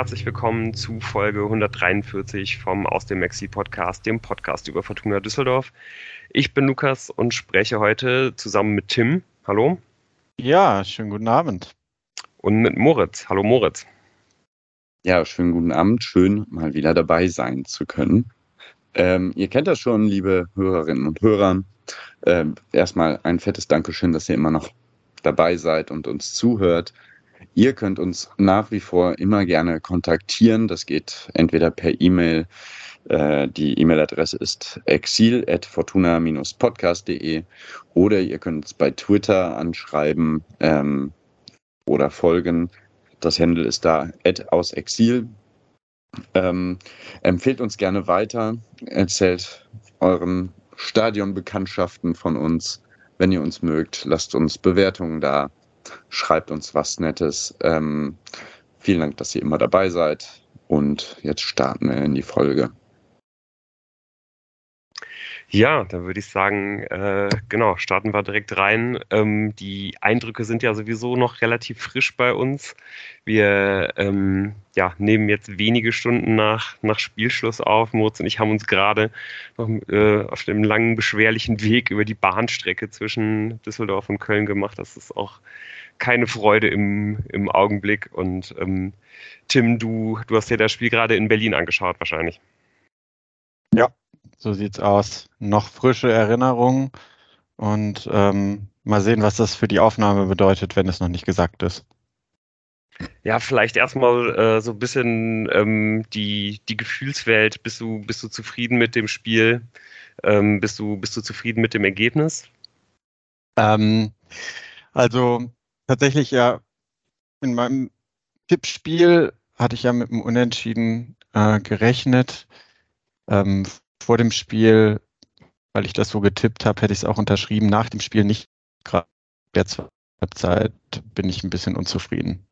herzlich willkommen zu Folge 143 vom Aus dem Maxi Podcast, dem Podcast über Fortuna Düsseldorf. Ich bin Lukas und spreche heute zusammen mit Tim. Hallo. Ja, schönen guten Abend. Und mit Moritz. Hallo Moritz. Ja, schönen guten Abend. Schön, mal wieder dabei sein zu können. Ähm, ihr kennt das schon, liebe Hörerinnen und Hörer. Ähm, erstmal ein fettes Dankeschön, dass ihr immer noch dabei seid und uns zuhört. Ihr könnt uns nach wie vor immer gerne kontaktieren. Das geht entweder per E-Mail. Äh, die E-Mail-Adresse ist exil.fortuna-podcast.de oder ihr könnt uns bei Twitter anschreiben ähm, oder folgen. Das Handle ist da aus Exil. Ähm, empfehlt uns gerne weiter, erzählt euren Stadionbekanntschaften von uns, wenn ihr uns mögt. Lasst uns Bewertungen da schreibt uns was Nettes. Ähm, vielen Dank, dass ihr immer dabei seid. Und jetzt starten wir in die Folge. Ja, da würde ich sagen, äh, genau, starten wir direkt rein. Ähm, die Eindrücke sind ja sowieso noch relativ frisch bei uns. Wir ähm, ja, nehmen jetzt wenige Stunden nach, nach Spielschluss auf. Moritz und ich haben uns gerade noch äh, auf dem langen, beschwerlichen Weg über die Bahnstrecke zwischen Düsseldorf und Köln gemacht. Das ist auch keine Freude im, im Augenblick. Und ähm, Tim, du, du hast dir das Spiel gerade in Berlin angeschaut, wahrscheinlich. Ja, so sieht's aus. Noch frische Erinnerungen und ähm, mal sehen, was das für die Aufnahme bedeutet, wenn es noch nicht gesagt ist. Ja, vielleicht erstmal äh, so ein bisschen ähm, die, die Gefühlswelt. Bist du, bist du zufrieden mit dem Spiel? Ähm, bist, du, bist du zufrieden mit dem Ergebnis? Ähm, also tatsächlich ja in meinem Tippspiel hatte ich ja mit dem Unentschieden äh, gerechnet. Ähm, vor dem Spiel, weil ich das so getippt habe, hätte ich es auch unterschrieben. Nach dem Spiel nicht. Gerade der Zeit bin ich ein bisschen unzufrieden.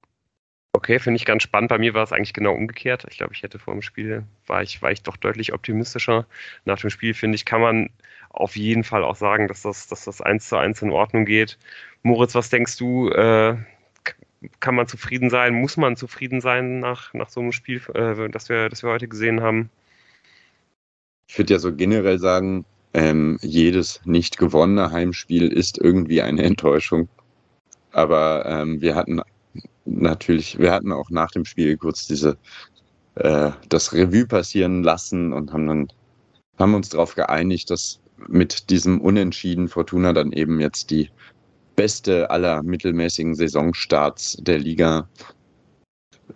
Okay, finde ich ganz spannend. Bei mir war es eigentlich genau umgekehrt. Ich glaube, ich hätte vor dem Spiel, war ich, war ich doch deutlich optimistischer. Nach dem Spiel, finde ich, kann man auf jeden Fall auch sagen, dass das, dass das eins zu eins in Ordnung geht. Moritz, was denkst du? Äh, kann man zufrieden sein? Muss man zufrieden sein nach, nach so einem Spiel, äh, das, wir, das wir heute gesehen haben? Ich würde ja so generell sagen, ähm, jedes nicht gewonnene Heimspiel ist irgendwie eine Enttäuschung. Aber ähm, wir hatten natürlich, wir hatten auch nach dem Spiel kurz diese äh, das Revue passieren lassen und haben dann haben uns darauf geeinigt, dass mit diesem Unentschieden Fortuna dann eben jetzt die beste aller mittelmäßigen Saisonstarts der Liga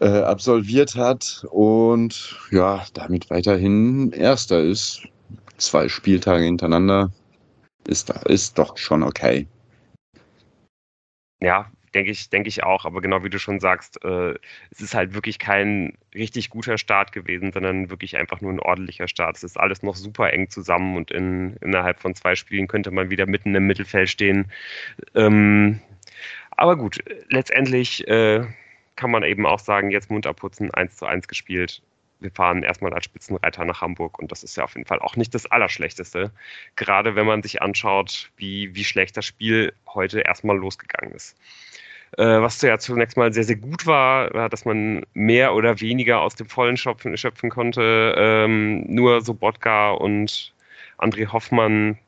äh, absolviert hat und ja, damit weiterhin Erster ist. Zwei Spieltage hintereinander ist, ist doch schon okay. Ja, denke ich, denke ich auch. Aber genau wie du schon sagst, äh, es ist halt wirklich kein richtig guter Start gewesen, sondern wirklich einfach nur ein ordentlicher Start. Es ist alles noch super eng zusammen und in, innerhalb von zwei Spielen könnte man wieder mitten im Mittelfeld stehen. Ähm, aber gut, letztendlich äh, kann man eben auch sagen, jetzt Mund abputzen, 1 zu 1 gespielt. Wir fahren erstmal als Spitzenreiter nach Hamburg und das ist ja auf jeden Fall auch nicht das Allerschlechteste. Gerade wenn man sich anschaut, wie, wie schlecht das Spiel heute erstmal losgegangen ist. Äh, was ja zunächst mal sehr, sehr gut war, war, dass man mehr oder weniger aus dem Vollen schöpfen, schöpfen konnte. Ähm, nur Sobotka und André Hoffmann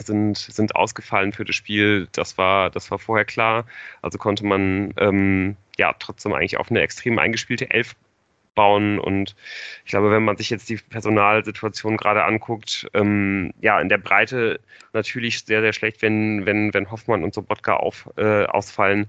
sind, sind ausgefallen für das Spiel. Das war, das war vorher klar. Also konnte man ähm, ja trotzdem eigentlich auf eine extrem eingespielte Elf bauen. Und ich glaube, wenn man sich jetzt die Personalsituation gerade anguckt, ähm, ja, in der Breite natürlich sehr, sehr schlecht, wenn, wenn, wenn Hoffmann und Sobotka auf, äh, ausfallen.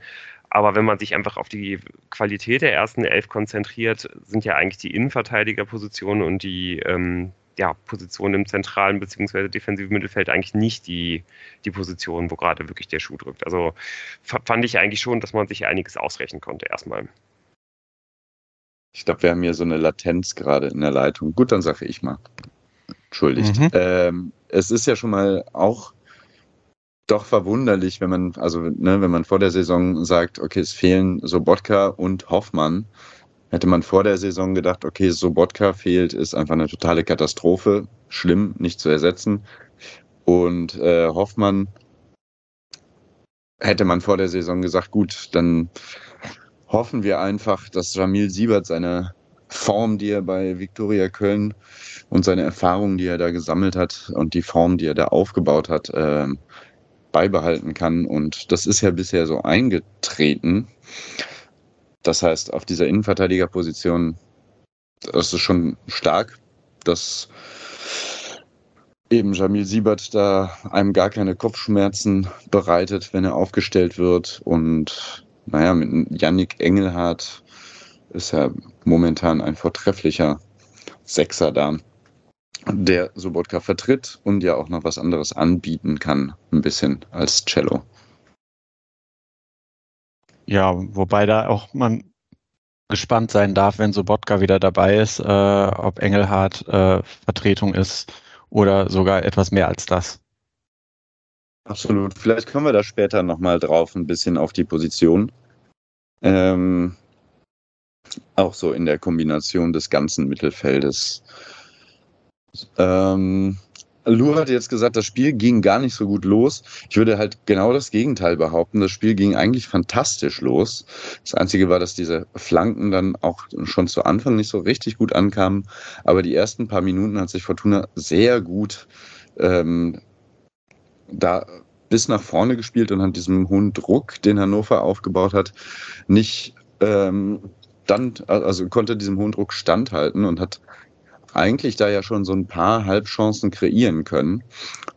Aber wenn man sich einfach auf die Qualität der ersten Elf konzentriert, sind ja eigentlich die Innenverteidigerpositionen und die ähm, ja, Position im zentralen bzw. defensiven Mittelfeld eigentlich nicht die, die Position, wo gerade wirklich der Schuh drückt. Also fand ich eigentlich schon, dass man sich einiges ausrechnen konnte erstmal. Ich glaube, wir haben hier so eine Latenz gerade in der Leitung. Gut, dann sage ich mal. Entschuldigt. Mhm. Ähm, es ist ja schon mal auch doch verwunderlich, wenn man, also ne, wenn man vor der Saison sagt, okay, es fehlen Sobotka und Hoffmann, Hätte man vor der Saison gedacht, okay, Sobotka fehlt, ist einfach eine totale Katastrophe, schlimm, nicht zu ersetzen. Und äh, Hoffmann hätte man vor der Saison gesagt, gut, dann hoffen wir einfach, dass Jamil Siebert seine Form, die er bei Viktoria Köln und seine Erfahrungen, die er da gesammelt hat und die Form, die er da aufgebaut hat, äh, beibehalten kann. Und das ist ja bisher so eingetreten. Das heißt, auf dieser Innenverteidigerposition, das ist schon stark, dass eben Jamil Siebert da einem gar keine Kopfschmerzen bereitet, wenn er aufgestellt wird. Und naja, mit Yannick Engelhardt ist ja momentan ein vortrefflicher Sechser da, der Sobotka vertritt und ja auch noch was anderes anbieten kann, ein bisschen als Cello. Ja, wobei da auch man gespannt sein darf, wenn Sobotka wieder dabei ist, äh, ob Engelhardt äh, Vertretung ist oder sogar etwas mehr als das. Absolut. Vielleicht kommen wir da später nochmal drauf, ein bisschen auf die Position. Ähm, auch so in der Kombination des ganzen Mittelfeldes. Ähm, Lou hat jetzt gesagt, das Spiel ging gar nicht so gut los. Ich würde halt genau das Gegenteil behaupten. Das Spiel ging eigentlich fantastisch los. Das Einzige war, dass diese Flanken dann auch schon zu Anfang nicht so richtig gut ankamen. Aber die ersten paar Minuten hat sich Fortuna sehr gut ähm, da bis nach vorne gespielt und hat diesem hohen Druck, den Hannover aufgebaut hat, nicht ähm, dann, also konnte diesem hohen Druck standhalten und hat eigentlich da ja schon so ein paar Halbchancen kreieren können,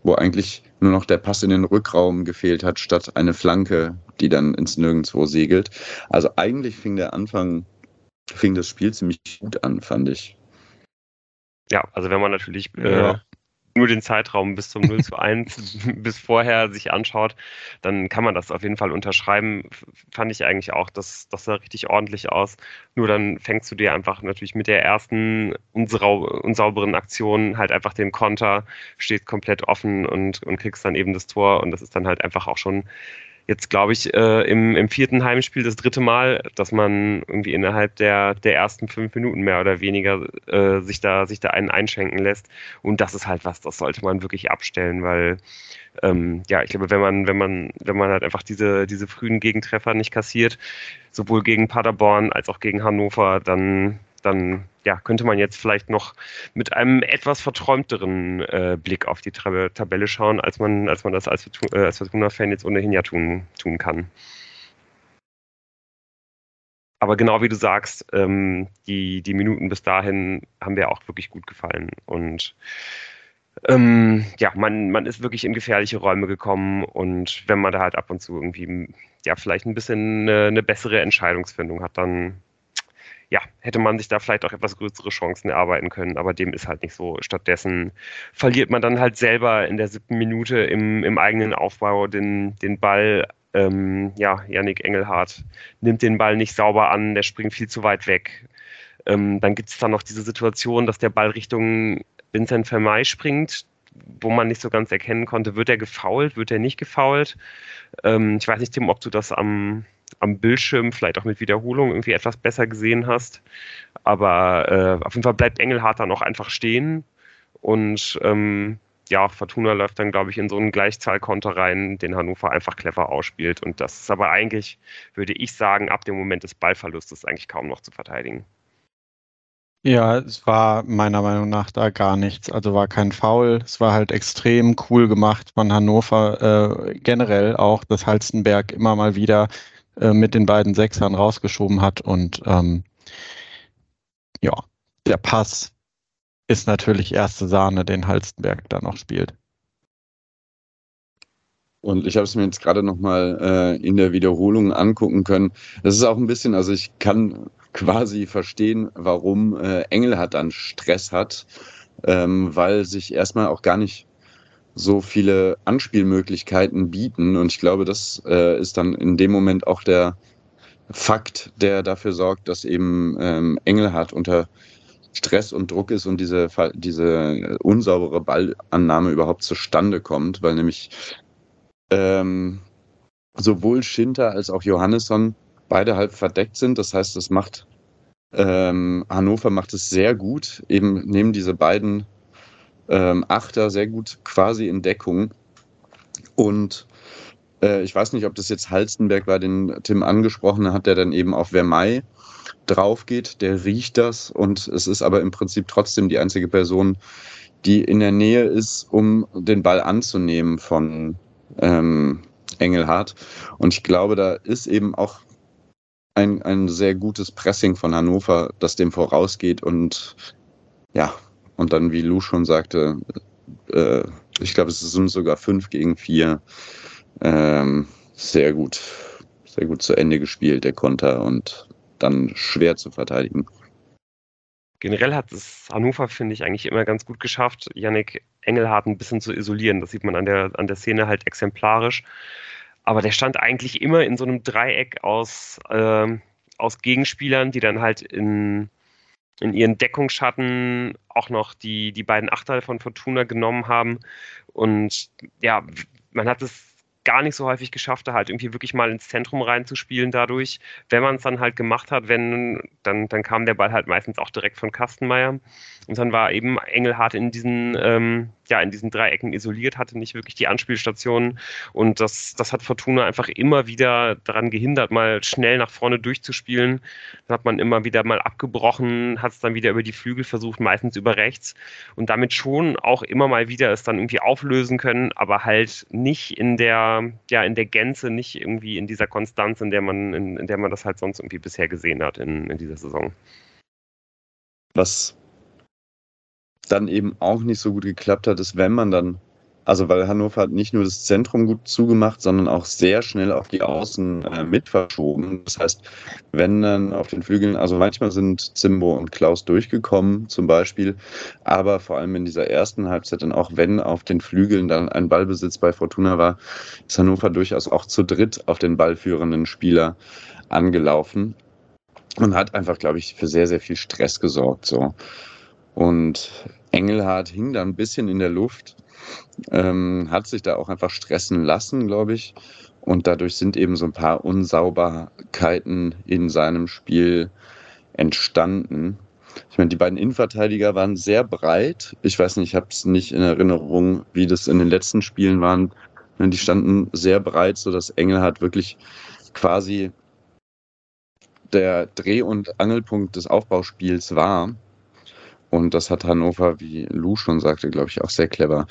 wo eigentlich nur noch der Pass in den Rückraum gefehlt hat, statt eine Flanke, die dann ins Nirgendwo segelt. Also eigentlich fing der Anfang, fing das Spiel ziemlich gut an, fand ich. Ja, also wenn man natürlich äh, nur den Zeitraum bis zum 0 zu 1 bis vorher sich anschaut, dann kann man das auf jeden Fall unterschreiben. Fand ich eigentlich auch, dass das sah richtig ordentlich aus. Nur dann fängst du dir einfach natürlich mit der ersten unsauberen Aktion halt einfach den Konter, stehst komplett offen und, und kriegst dann eben das Tor und das ist dann halt einfach auch schon jetzt, glaube ich, äh, im, im vierten Heimspiel das dritte Mal, dass man irgendwie innerhalb der, der ersten fünf Minuten mehr oder weniger äh, sich, da, sich da einen einschenken lässt. Und das ist halt was, das sollte man wirklich abstellen, weil ähm, ja, ich glaube, wenn man, wenn man, wenn man halt einfach diese, diese frühen Gegentreffer nicht kassiert, sowohl gegen Paderborn als auch gegen Hannover, dann dann ja, könnte man jetzt vielleicht noch mit einem etwas verträumteren äh, Blick auf die Tab Tabelle schauen, als man, als man das als, äh, Fortuna-Fan jetzt ohnehin ja tun, tun kann. Aber genau wie du sagst, ähm, die, die Minuten bis dahin haben mir auch wirklich gut gefallen. Und ähm, ja, man, man ist wirklich in gefährliche Räume gekommen und wenn man da halt ab und zu irgendwie ja vielleicht ein bisschen eine, eine bessere Entscheidungsfindung hat, dann ja, hätte man sich da vielleicht auch etwas größere Chancen erarbeiten können, aber dem ist halt nicht so. Stattdessen verliert man dann halt selber in der siebten Minute im, im eigenen Aufbau den, den Ball. Ähm, ja, Yannick Engelhardt nimmt den Ball nicht sauber an, der springt viel zu weit weg. Ähm, dann gibt es dann noch diese Situation, dass der Ball Richtung Vincent Vermey springt, wo man nicht so ganz erkennen konnte, wird er gefault, wird er nicht gefault. Ähm, ich weiß nicht, Tim, ob du das am, am Bildschirm vielleicht auch mit Wiederholung irgendwie etwas besser gesehen hast. Aber äh, auf jeden Fall bleibt Engelhardt dann auch einfach stehen und ähm, ja, Fortuna läuft dann, glaube ich, in so einen Gleichzahlkonter rein, den Hannover einfach clever ausspielt. Und das ist aber eigentlich, würde ich sagen, ab dem Moment des Ballverlustes eigentlich kaum noch zu verteidigen. Ja, es war meiner Meinung nach da gar nichts. Also war kein Foul. Es war halt extrem cool gemacht von Hannover. Äh, generell auch, dass Halstenberg immer mal wieder äh, mit den beiden Sechsern rausgeschoben hat. Und ähm, ja, der Pass ist natürlich erste Sahne, den Halstenberg da noch spielt. Und ich habe es mir jetzt gerade nochmal äh, in der Wiederholung angucken können. Das ist auch ein bisschen, also ich kann quasi verstehen, warum äh, Engelhardt dann Stress hat, ähm, weil sich erstmal auch gar nicht so viele Anspielmöglichkeiten bieten. Und ich glaube, das äh, ist dann in dem Moment auch der Fakt, der dafür sorgt, dass eben ähm, Engelhardt unter Stress und Druck ist und diese, diese unsaubere Ballannahme überhaupt zustande kommt, weil nämlich ähm, sowohl Schinter als auch Johannesson beide halb verdeckt sind. Das heißt, das macht ähm, Hannover macht es sehr gut, eben neben diese beiden ähm, Achter sehr gut quasi in Deckung. Und äh, ich weiß nicht, ob das jetzt Halstenberg war, den Tim angesprochen hat, der dann eben auf Vermei drauf geht, der riecht das und es ist aber im Prinzip trotzdem die einzige Person, die in der Nähe ist, um den Ball anzunehmen von ähm, Engelhardt. Und ich glaube, da ist eben auch ein, ein sehr gutes Pressing von Hannover, das dem vorausgeht und ja, und dann, wie Lou schon sagte, äh, ich glaube, es sind sogar fünf gegen vier. Ähm, sehr gut, sehr gut zu Ende gespielt, der Konter und dann schwer zu verteidigen. Generell hat es Hannover, finde ich, eigentlich immer ganz gut geschafft, Yannick Engelhardt ein bisschen zu isolieren. Das sieht man an der, an der Szene halt exemplarisch. Aber der stand eigentlich immer in so einem Dreieck aus, äh, aus Gegenspielern, die dann halt in, in ihren Deckungsschatten auch noch die, die beiden Achteile von Fortuna genommen haben. Und ja, man hat es gar nicht so häufig geschafft, da halt irgendwie wirklich mal ins Zentrum reinzuspielen dadurch. Wenn man es dann halt gemacht hat, wenn, dann, dann kam der Ball halt meistens auch direkt von Kastenmeier. Und dann war eben Engelhardt in diesen, ähm, ja, in diesen Dreiecken isoliert, hatte nicht wirklich die Anspielstationen. Und das, das hat Fortuna einfach immer wieder daran gehindert, mal schnell nach vorne durchzuspielen. Dann hat man immer wieder mal abgebrochen, hat es dann wieder über die Flügel versucht, meistens über rechts. Und damit schon auch immer mal wieder es dann irgendwie auflösen können, aber halt nicht in der, ja, in der Gänze, nicht irgendwie in dieser Konstanz, in der man, in, in der man das halt sonst irgendwie bisher gesehen hat in, in dieser Saison. Was dann eben auch nicht so gut geklappt hat, ist, wenn man dann, also weil Hannover hat nicht nur das Zentrum gut zugemacht, sondern auch sehr schnell auf die Außen äh, mit verschoben. Das heißt, wenn dann auf den Flügeln, also manchmal sind Zimbo und Klaus durchgekommen zum Beispiel, aber vor allem in dieser ersten Halbzeit dann auch, wenn auf den Flügeln dann ein Ballbesitz bei Fortuna war, ist Hannover durchaus auch zu dritt auf den ballführenden Spieler angelaufen und hat einfach, glaube ich, für sehr, sehr viel Stress gesorgt. So. Und Engelhardt hing da ein bisschen in der Luft, ähm, hat sich da auch einfach stressen lassen, glaube ich. Und dadurch sind eben so ein paar Unsauberkeiten in seinem Spiel entstanden. Ich meine, die beiden Innenverteidiger waren sehr breit. Ich weiß nicht, ich habe es nicht in Erinnerung, wie das in den letzten Spielen waren. Die standen sehr breit, sodass Engelhardt wirklich quasi der Dreh- und Angelpunkt des Aufbauspiels war. Und das hat Hannover, wie Lou schon sagte, glaube ich, auch sehr clever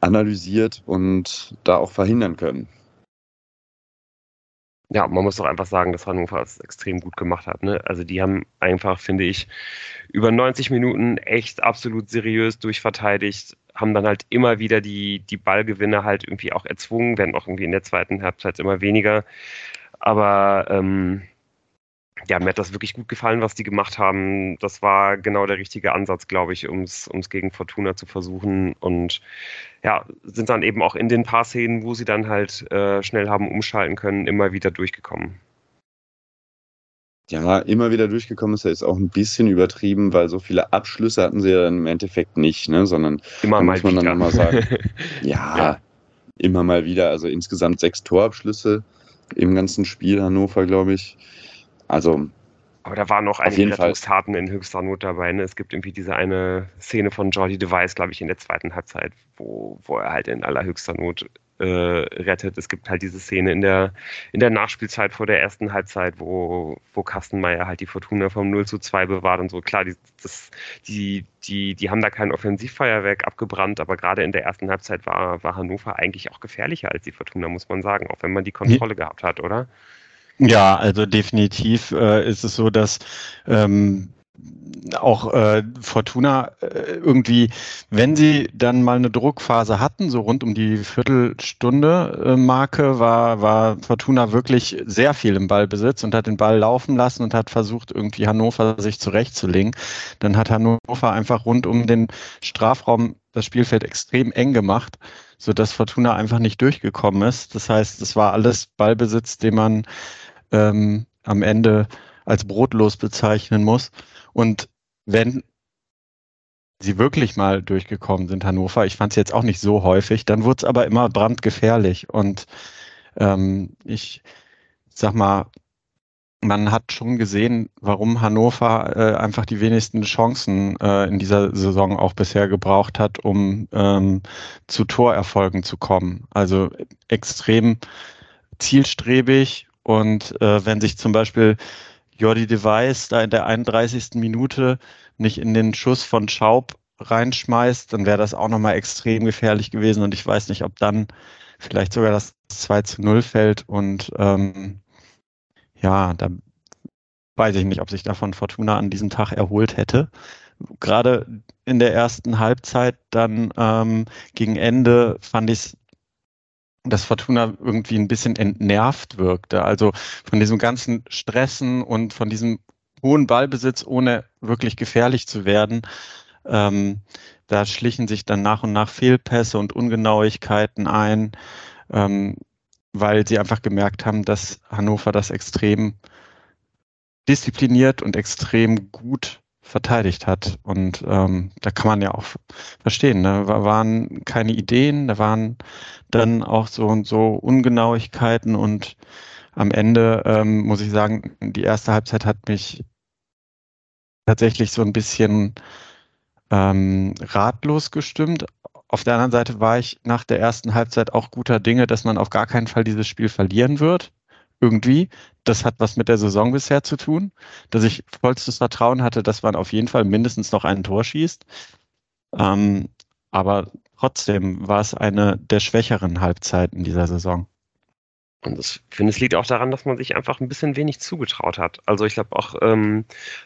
analysiert und da auch verhindern können. Ja, man muss doch einfach sagen, dass Hannover es extrem gut gemacht hat. Ne? Also die haben einfach, finde ich, über 90 Minuten echt absolut seriös durchverteidigt, haben dann halt immer wieder die, die Ballgewinne halt irgendwie auch erzwungen, werden auch irgendwie in der zweiten Halbzeit immer weniger. Aber ähm, ja, mir hat das wirklich gut gefallen, was die gemacht haben. Das war genau der richtige Ansatz, glaube ich, um es gegen Fortuna zu versuchen. Und ja, sind dann eben auch in den paar Szenen, wo sie dann halt äh, schnell haben umschalten können, immer wieder durchgekommen. Ja, immer wieder durchgekommen ist ja jetzt auch ein bisschen übertrieben, weil so viele Abschlüsse hatten sie ja dann im Endeffekt nicht, ne? sondern immer muss man wieder. dann nochmal sagen, ja, ja, immer mal wieder. Also insgesamt sechs Torabschlüsse im ganzen Spiel Hannover, glaube ich. Also. Aber da waren noch einige Rettungstaten in höchster Not dabei. Ne? Es gibt irgendwie diese eine Szene von Jordi Device, glaube ich, in der zweiten Halbzeit, wo, wo er halt in allerhöchster Not äh, rettet. Es gibt halt diese Szene in der, in der Nachspielzeit vor der ersten Halbzeit, wo, wo Kastenmeier halt die Fortuna vom 0 zu 2 bewahrt und so. Klar, die, das, die, die, die haben da kein Offensivfeuerwerk abgebrannt, aber gerade in der ersten Halbzeit war, war Hannover eigentlich auch gefährlicher als die Fortuna, muss man sagen, auch wenn man die Kontrolle gehabt hat, oder? Ja, also definitiv äh, ist es so, dass ähm, auch äh, Fortuna äh, irgendwie, wenn sie dann mal eine Druckphase hatten, so rund um die Viertelstunde äh, Marke, war, war Fortuna wirklich sehr viel im Ballbesitz und hat den Ball laufen lassen und hat versucht, irgendwie Hannover sich zurechtzulegen. Dann hat Hannover einfach rund um den Strafraum das Spielfeld extrem eng gemacht, so dass Fortuna einfach nicht durchgekommen ist. Das heißt, es war alles Ballbesitz, den man ähm, am Ende als brotlos bezeichnen muss. Und wenn sie wirklich mal durchgekommen sind, Hannover, ich fand es jetzt auch nicht so häufig, dann wurde es aber immer brandgefährlich. Und ähm, ich sag mal, man hat schon gesehen, warum Hannover äh, einfach die wenigsten Chancen äh, in dieser Saison auch bisher gebraucht hat, um ähm, zu Torerfolgen zu kommen. Also extrem zielstrebig und äh, wenn sich zum Beispiel Jordi Device da in der 31. Minute nicht in den Schuss von Schaub reinschmeißt, dann wäre das auch nochmal extrem gefährlich gewesen und ich weiß nicht, ob dann vielleicht sogar das 2 zu 0 fällt und ähm, ja, da weiß ich nicht, ob sich davon Fortuna an diesem Tag erholt hätte. Gerade in der ersten Halbzeit, dann ähm, gegen Ende fand ich dass Fortuna irgendwie ein bisschen entnervt wirkte. Also von diesem ganzen Stressen und von diesem hohen Ballbesitz, ohne wirklich gefährlich zu werden. Ähm, da schlichen sich dann nach und nach Fehlpässe und Ungenauigkeiten ein. Ähm, weil sie einfach gemerkt haben, dass Hannover das extrem diszipliniert und extrem gut verteidigt hat. Und ähm, da kann man ja auch verstehen, ne? da waren keine Ideen, da waren dann auch so und so Ungenauigkeiten und am Ende ähm, muss ich sagen, die erste Halbzeit hat mich tatsächlich so ein bisschen ähm, ratlos gestimmt, auf der anderen Seite war ich nach der ersten Halbzeit auch guter Dinge, dass man auf gar keinen Fall dieses Spiel verlieren wird. Irgendwie. Das hat was mit der Saison bisher zu tun, dass ich vollstes Vertrauen hatte, dass man auf jeden Fall mindestens noch ein Tor schießt. Ähm, aber trotzdem war es eine der schwächeren Halbzeiten dieser Saison. Und ich finde, es liegt auch daran, dass man sich einfach ein bisschen wenig zugetraut hat. Also ich glaube auch, ähm,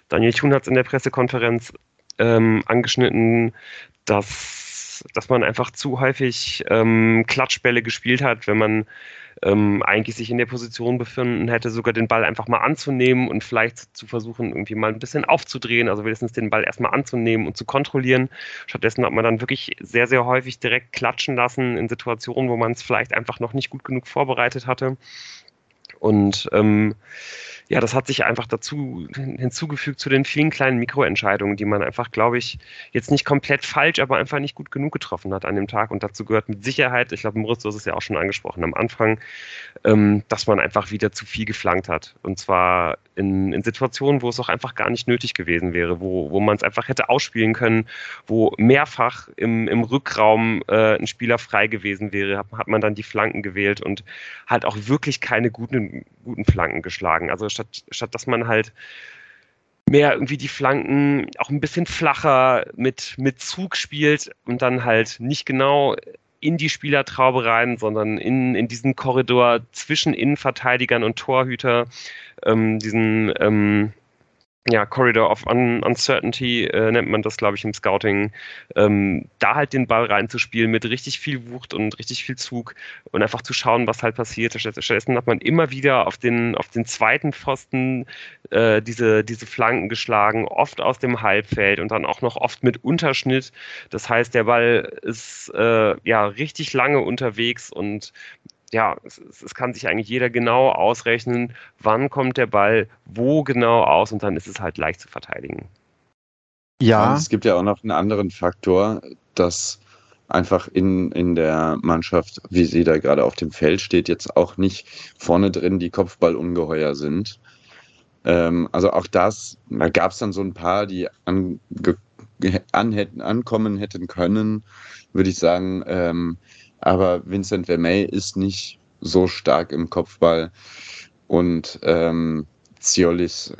Daniel Thun hat es in der Pressekonferenz ähm, angeschnitten, dass dass, man einfach zu häufig ähm, Klatschbälle gespielt hat, wenn man ähm, eigentlich sich in der Position befinden hätte, sogar den Ball einfach mal anzunehmen und vielleicht zu versuchen, irgendwie mal ein bisschen aufzudrehen, also wenigstens den Ball erstmal anzunehmen und zu kontrollieren. Stattdessen hat man dann wirklich sehr, sehr häufig direkt klatschen lassen in Situationen, wo man es vielleicht einfach noch nicht gut genug vorbereitet hatte. Und ähm, ja, das hat sich einfach dazu hinzugefügt zu den vielen kleinen Mikroentscheidungen, die man einfach, glaube ich, jetzt nicht komplett falsch, aber einfach nicht gut genug getroffen hat an dem Tag. Und dazu gehört mit Sicherheit, ich glaube, Moritz, du hast es ja auch schon angesprochen am Anfang, ähm, dass man einfach wieder zu viel geflankt hat. Und zwar in, in Situationen, wo es auch einfach gar nicht nötig gewesen wäre, wo, wo man es einfach hätte ausspielen können, wo mehrfach im, im Rückraum äh, ein Spieler frei gewesen wäre, hat, hat man dann die Flanken gewählt und halt auch wirklich keine guten, guten Flanken geschlagen. Also statt, statt dass man halt mehr irgendwie die Flanken auch ein bisschen flacher mit, mit Zug spielt und dann halt nicht genau in die Spielertraube rein, sondern in, in diesen Korridor zwischen Innenverteidigern und Torhüter, ähm, diesen ähm, ja, Corridor of Un Uncertainty äh, nennt man das, glaube ich, im Scouting, ähm, da halt den Ball reinzuspielen mit richtig viel Wucht und richtig viel Zug und einfach zu schauen, was halt passiert. Stattdessen hat man immer wieder auf den, auf den zweiten Pfosten äh, diese, diese Flanken geschlagen, oft aus dem Halbfeld und dann auch noch oft mit Unterschnitt. Das heißt, der Ball ist äh, ja richtig lange unterwegs und ja, es, es, kann sich eigentlich jeder genau ausrechnen, wann kommt der Ball, wo genau aus und dann ist es halt leicht zu verteidigen. Ja. Es gibt ja auch noch einen anderen Faktor, dass einfach in, in der Mannschaft, wie sie da gerade auf dem Feld steht, jetzt auch nicht vorne drin die Kopfballungeheuer sind. Ähm, also auch das, da gab es dann so ein paar, die an, an hätten, ankommen hätten können, würde ich sagen. Ähm, aber Vincent Vermey ist nicht so stark im Kopfball und ähm, Ziolis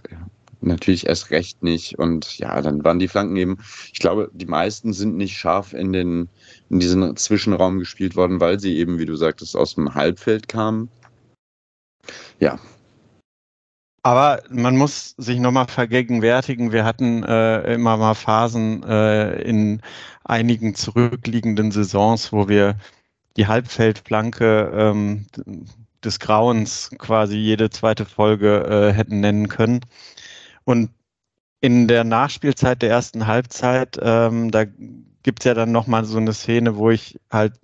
natürlich erst recht nicht. Und ja, dann waren die Flanken eben, ich glaube, die meisten sind nicht scharf in, den, in diesen Zwischenraum gespielt worden, weil sie eben, wie du sagtest, aus dem Halbfeld kamen. Ja. Aber man muss sich nochmal vergegenwärtigen, wir hatten äh, immer mal Phasen äh, in einigen zurückliegenden Saisons, wo wir die Halbfeldflanke ähm, des Grauens quasi jede zweite Folge äh, hätten nennen können. Und in der Nachspielzeit der ersten Halbzeit, ähm, da gibt's ja dann nochmal so eine Szene, wo ich halt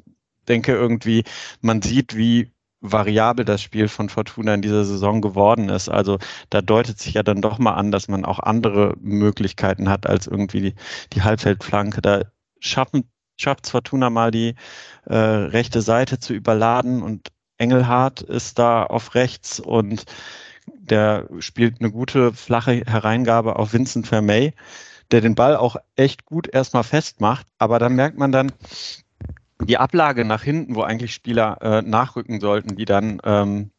denke, irgendwie, man sieht, wie variabel das Spiel von Fortuna in dieser Saison geworden ist. Also da deutet sich ja dann doch mal an, dass man auch andere Möglichkeiten hat als irgendwie die, die Halbfeldflanke. Da schaffen schafft es Fortuna mal die äh, rechte Seite zu überladen und Engelhardt ist da auf rechts und der spielt eine gute flache Hereingabe auf Vincent Vermey, der den Ball auch echt gut erstmal festmacht, aber dann merkt man dann die Ablage nach hinten, wo eigentlich Spieler äh, nachrücken sollten, die dann ähm,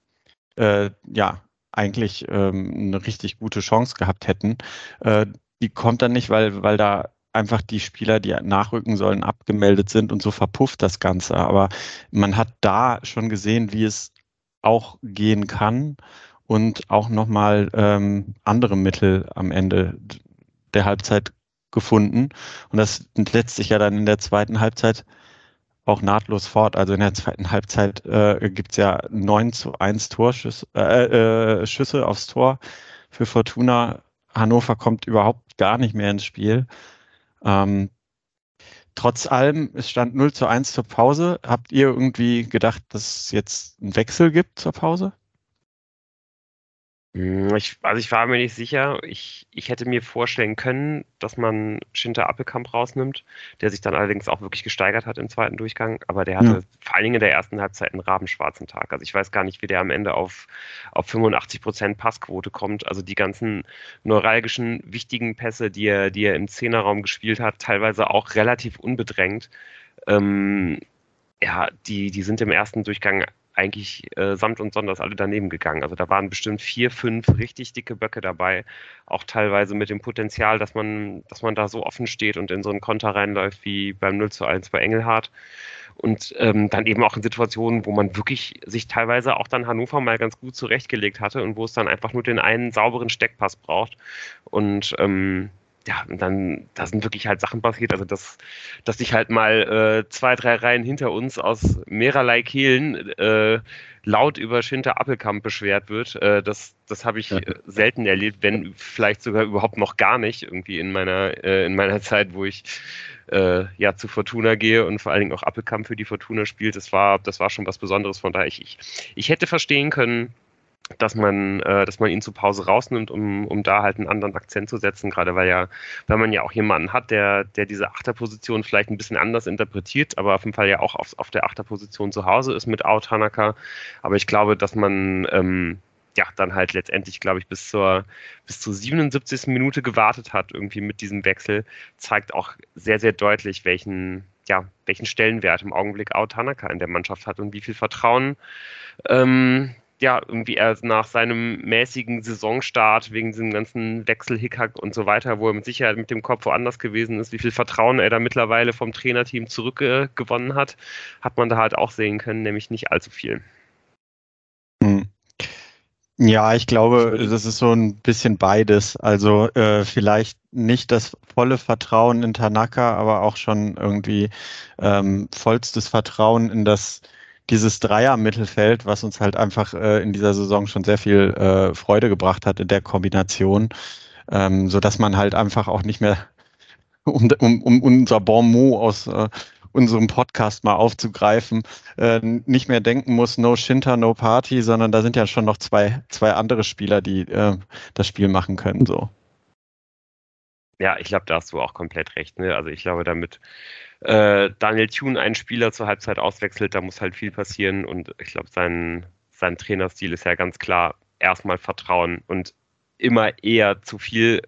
äh, ja eigentlich ähm, eine richtig gute Chance gehabt hätten. Äh, die kommt dann nicht, weil, weil da einfach die Spieler, die nachrücken sollen, abgemeldet sind und so verpufft das Ganze. Aber man hat da schon gesehen, wie es auch gehen kann und auch nochmal ähm, andere Mittel am Ende der Halbzeit gefunden. Und das setzt sich ja dann in der zweiten Halbzeit auch nahtlos fort. Also in der zweiten Halbzeit äh, gibt es ja 9 zu 1 Torschüsse äh, äh, Schüsse aufs Tor für Fortuna. Hannover kommt überhaupt gar nicht mehr ins Spiel. Ähm, trotz allem, es stand 0 zu 1 zur Pause. Habt ihr irgendwie gedacht, dass es jetzt einen Wechsel gibt zur Pause? Hm, ich, also ich war mir nicht sicher. Ich, ich hätte mir vorstellen können, dass man Schinter Appelkamp rausnimmt, der sich dann allerdings auch wirklich gesteigert hat im zweiten Durchgang. Aber der hatte ja. vor allen Dingen in der ersten Halbzeit einen rabenschwarzen Tag. Also ich weiß gar nicht, wie der am Ende auf, auf 85 Prozent Passquote kommt. Also die ganzen neuralgischen, wichtigen Pässe, die er, die er im Zehnerraum gespielt hat, teilweise auch relativ unbedrängt. Ähm, ja, die, die sind im ersten Durchgang eigentlich äh, samt und sonders alle daneben gegangen. Also da waren bestimmt vier, fünf richtig dicke Böcke dabei, auch teilweise mit dem Potenzial, dass man, dass man da so offen steht und in so einen Konter reinläuft wie beim 0 zu 1 bei Engelhardt. Und ähm, dann eben auch in Situationen, wo man wirklich sich teilweise auch dann Hannover mal ganz gut zurechtgelegt hatte und wo es dann einfach nur den einen sauberen Steckpass braucht. Und ähm, ja, und dann, da sind wirklich halt Sachen passiert, also dass, dass sich halt mal äh, zwei, drei Reihen hinter uns aus mehrerlei Kehlen äh, laut über Schinter Appelkamp beschwert wird. Äh, das das habe ich äh, selten erlebt, wenn vielleicht sogar überhaupt noch gar nicht, irgendwie in meiner, äh, in meiner Zeit, wo ich äh, ja zu Fortuna gehe und vor allen Dingen auch Appelkamp für die Fortuna spielt. Das war, das war schon was Besonderes. Von daher, ich, ich, ich hätte verstehen können, dass man, äh, dass man ihn zur Pause rausnimmt, um, um da halt einen anderen Akzent zu setzen, gerade weil ja, weil man ja auch jemanden hat, der, der diese Achterposition vielleicht ein bisschen anders interpretiert, aber auf jeden Fall ja auch auf, auf der Achterposition zu Hause ist mit Out Hanaka. Aber ich glaube, dass man ähm, ja dann halt letztendlich, glaube ich, bis zur bis zur 77. Minute gewartet hat, irgendwie mit diesem Wechsel, zeigt auch sehr, sehr deutlich, welchen, ja, welchen Stellenwert im Augenblick Out Hanaka in der Mannschaft hat und wie viel Vertrauen ähm, ja, irgendwie er nach seinem mäßigen Saisonstart wegen diesem ganzen Wechselhickhack und so weiter, wo er mit Sicherheit mit dem Kopf woanders gewesen ist, wie viel Vertrauen er da mittlerweile vom Trainerteam zurückgewonnen hat, hat man da halt auch sehen können, nämlich nicht allzu viel. Hm. Ja, ich glaube, das ist so ein bisschen beides. Also äh, vielleicht nicht das volle Vertrauen in Tanaka, aber auch schon irgendwie ähm, vollstes Vertrauen in das dieses Dreier-Mittelfeld, was uns halt einfach äh, in dieser Saison schon sehr viel äh, Freude gebracht hat in der Kombination, ähm, so dass man halt einfach auch nicht mehr, um, um, um unser Bon mot aus äh, unserem Podcast mal aufzugreifen, äh, nicht mehr denken muss, no Shinter, no Party, sondern da sind ja schon noch zwei, zwei andere Spieler, die äh, das Spiel machen können. So. Ja, ich glaube, da hast du auch komplett recht. Ne? Also ich glaube, damit äh, Daniel Thune einen Spieler zur Halbzeit auswechselt, da muss halt viel passieren und ich glaube, sein, sein Trainerstil ist ja ganz klar, erstmal Vertrauen und immer eher zu viel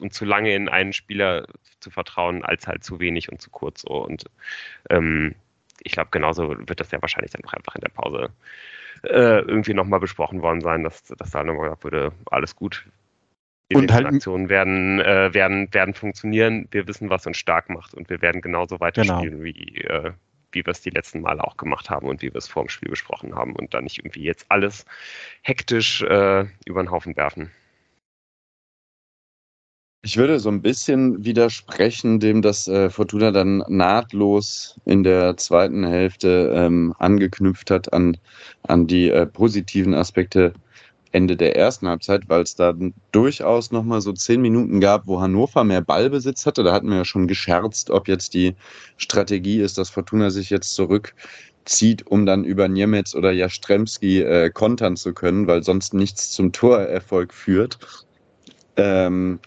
und zu lange in einen Spieler zu vertrauen, als halt zu wenig und zu kurz so. Und ähm, ich glaube, genauso wird das ja wahrscheinlich dann auch einfach in der Pause äh, irgendwie nochmal besprochen worden sein, dass, dass da nochmal gesagt wurde, alles gut, die und halt, Aktionen werden, äh, werden, werden funktionieren. Wir wissen, was uns stark macht und wir werden genauso weiterspielen, genau. wie, äh, wie wir es die letzten Male auch gemacht haben und wie wir es vor dem Spiel besprochen haben und dann nicht irgendwie jetzt alles hektisch äh, über den Haufen werfen. Ich würde so ein bisschen widersprechen, dem dass äh, Fortuna dann nahtlos in der zweiten Hälfte ähm, angeknüpft hat an, an die äh, positiven Aspekte Ende der ersten Halbzeit, weil es da durchaus nochmal so zehn Minuten gab, wo Hannover mehr Ballbesitz hatte. Da hatten wir ja schon gescherzt, ob jetzt die Strategie ist, dass Fortuna sich jetzt zurückzieht, um dann über Niemetz oder Jastremski äh, kontern zu können, weil sonst nichts zum Torerfolg führt. Ähm,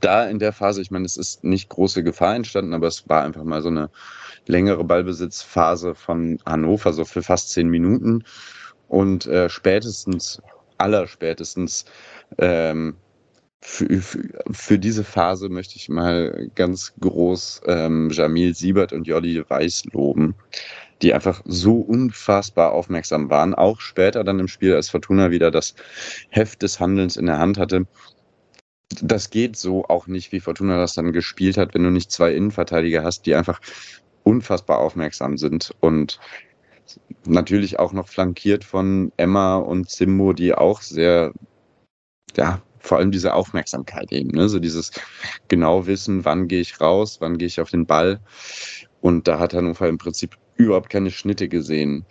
da in der Phase, ich meine, es ist nicht große Gefahr entstanden, aber es war einfach mal so eine längere Ballbesitzphase von Hannover, so für fast zehn Minuten. Und äh, spätestens allerspätestens ähm, für, für, diese Phase möchte ich mal ganz groß ähm, Jamil Siebert und Jolli Weiß loben, die einfach so unfassbar aufmerksam waren. Auch später dann im Spiel, als Fortuna wieder das Heft des Handelns in der Hand hatte. Das geht so auch nicht, wie Fortuna das dann gespielt hat, wenn du nicht zwei Innenverteidiger hast, die einfach unfassbar aufmerksam sind und natürlich auch noch flankiert von Emma und Simbo, die auch sehr ja, vor allem diese Aufmerksamkeit eben, ne? so dieses genau wissen, wann gehe ich raus, wann gehe ich auf den Ball. Und da hat Hannover im Prinzip überhaupt keine Schnitte gesehen.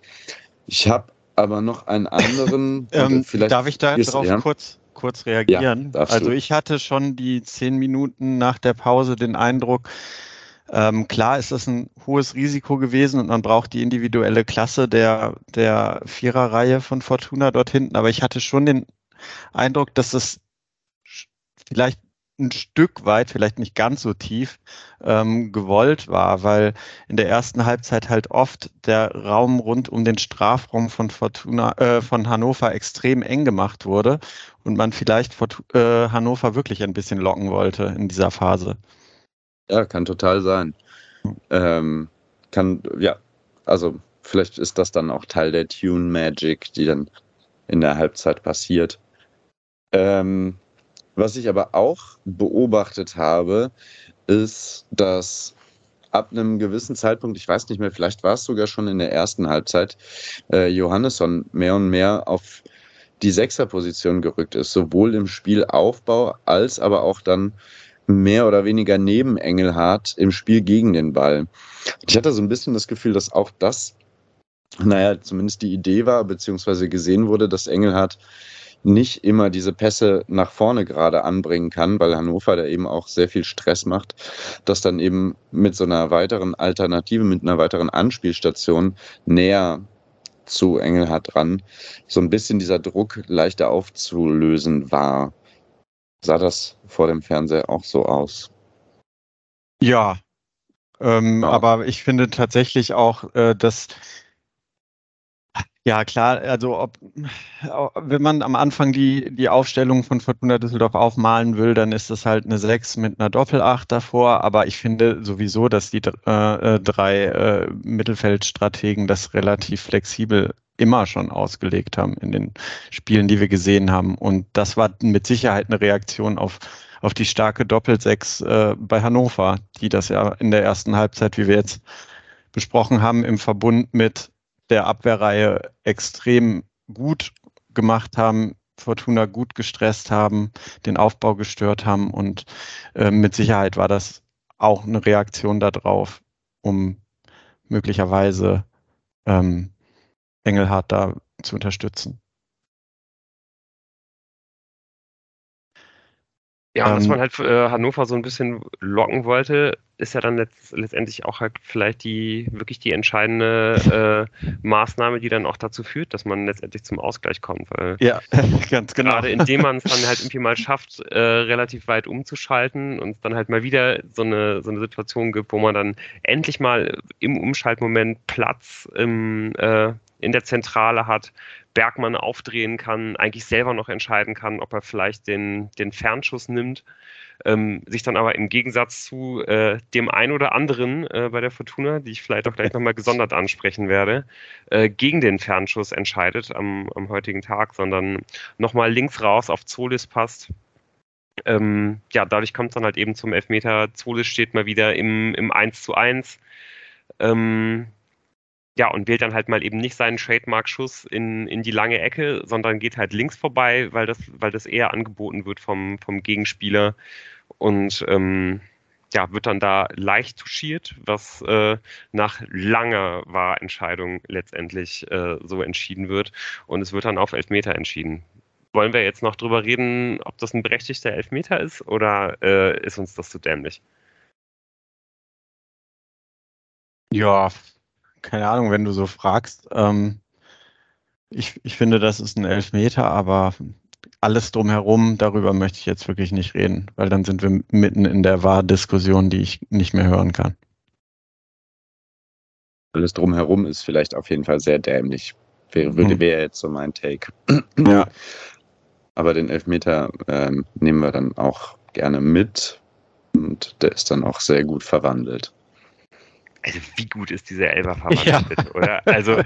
Ich habe aber noch einen anderen. ähm, vielleicht darf ich da drauf ja? kurz, kurz reagieren? Ja, also ich hatte schon die zehn Minuten nach der Pause den Eindruck, ähm, klar ist das ein hohes Risiko gewesen und man braucht die individuelle Klasse der, der Viererreihe von Fortuna dort hinten, aber ich hatte schon den Eindruck, dass es vielleicht ein Stück weit, vielleicht nicht ganz so tief, ähm, gewollt war, weil in der ersten Halbzeit halt oft der Raum rund um den Strafraum von Fortuna, äh, von Hannover extrem eng gemacht wurde und man vielleicht Fortuna, äh, Hannover wirklich ein bisschen locken wollte in dieser Phase. Ja, kann total sein. Ähm, kann, ja, also vielleicht ist das dann auch Teil der Tune Magic, die dann in der Halbzeit passiert. Ähm, was ich aber auch beobachtet habe, ist, dass ab einem gewissen Zeitpunkt, ich weiß nicht mehr, vielleicht war es sogar schon in der ersten Halbzeit, äh, Johannesson mehr und mehr auf die Sechserposition gerückt ist, sowohl im Spielaufbau als aber auch dann mehr oder weniger neben Engelhardt im Spiel gegen den Ball. Ich hatte so ein bisschen das Gefühl, dass auch das, naja, zumindest die Idee war, beziehungsweise gesehen wurde, dass Engelhardt nicht immer diese Pässe nach vorne gerade anbringen kann, weil Hannover da eben auch sehr viel Stress macht, dass dann eben mit so einer weiteren Alternative, mit einer weiteren Anspielstation näher zu Engelhardt dran, so ein bisschen dieser Druck leichter aufzulösen war. Sah das vor dem Fernseher auch so aus? Ja, ähm, ja. aber ich finde tatsächlich auch, äh, dass ja, klar, also ob, wenn man am Anfang die, die Aufstellung von Fortuna Düsseldorf aufmalen will, dann ist das halt eine 6 mit einer Doppelacht davor. Aber ich finde sowieso, dass die äh, äh, drei äh, Mittelfeldstrategen das relativ flexibel immer schon ausgelegt haben in den Spielen, die wir gesehen haben. Und das war mit Sicherheit eine Reaktion auf, auf die starke Doppelsechs äh, bei Hannover, die das ja in der ersten Halbzeit, wie wir jetzt besprochen haben, im Verbund mit der Abwehrreihe extrem gut gemacht haben, Fortuna gut gestresst haben, den Aufbau gestört haben und äh, mit Sicherheit war das auch eine Reaktion darauf, um möglicherweise ähm, Engelhardt da zu unterstützen. Ja, ähm, dass man halt äh, Hannover so ein bisschen locken wollte, ist ja dann letzt, letztendlich auch halt vielleicht die wirklich die entscheidende äh, Maßnahme, die dann auch dazu führt, dass man letztendlich zum Ausgleich kommt. Weil ja, ganz genau. Gerade indem man es dann halt irgendwie mal schafft, äh, relativ weit umzuschalten und dann halt mal wieder so eine, so eine Situation gibt, wo man dann endlich mal im Umschaltmoment Platz im, äh, in der Zentrale hat, Bergmann aufdrehen kann, eigentlich selber noch entscheiden kann, ob er vielleicht den, den Fernschuss nimmt, ähm, sich dann aber im Gegensatz zu äh, dem einen oder anderen äh, bei der Fortuna, die ich vielleicht auch gleich nochmal gesondert ansprechen werde, äh, gegen den Fernschuss entscheidet am, am heutigen Tag, sondern nochmal links raus auf Zolis passt. Ähm, ja, dadurch kommt es dann halt eben zum Elfmeter. Zolis steht mal wieder im, im 1 zu 1. Ähm, ja, und wählt dann halt mal eben nicht seinen Trademark-Schuss in, in die lange Ecke, sondern geht halt links vorbei, weil das, weil das eher angeboten wird vom, vom Gegenspieler. Und ähm, ja, wird dann da leicht touchiert, was äh, nach langer Wahrentscheidung letztendlich äh, so entschieden wird. Und es wird dann auf Elfmeter entschieden. Wollen wir jetzt noch drüber reden, ob das ein berechtigter Elfmeter ist oder äh, ist uns das zu dämlich? Ja, keine Ahnung, wenn du so fragst. Ähm, ich, ich finde, das ist ein Elfmeter, aber alles drumherum, darüber möchte ich jetzt wirklich nicht reden, weil dann sind wir mitten in der Wahrdiskussion, die ich nicht mehr hören kann. Alles drumherum ist vielleicht auf jeden Fall sehr dämlich. Wäre, würde, hm. wäre jetzt so mein Take. Ja. aber den Elfmeter ähm, nehmen wir dann auch gerne mit und der ist dann auch sehr gut verwandelt. Also wie gut ist dieser Elberfarmer ja. bitte, oder? Also,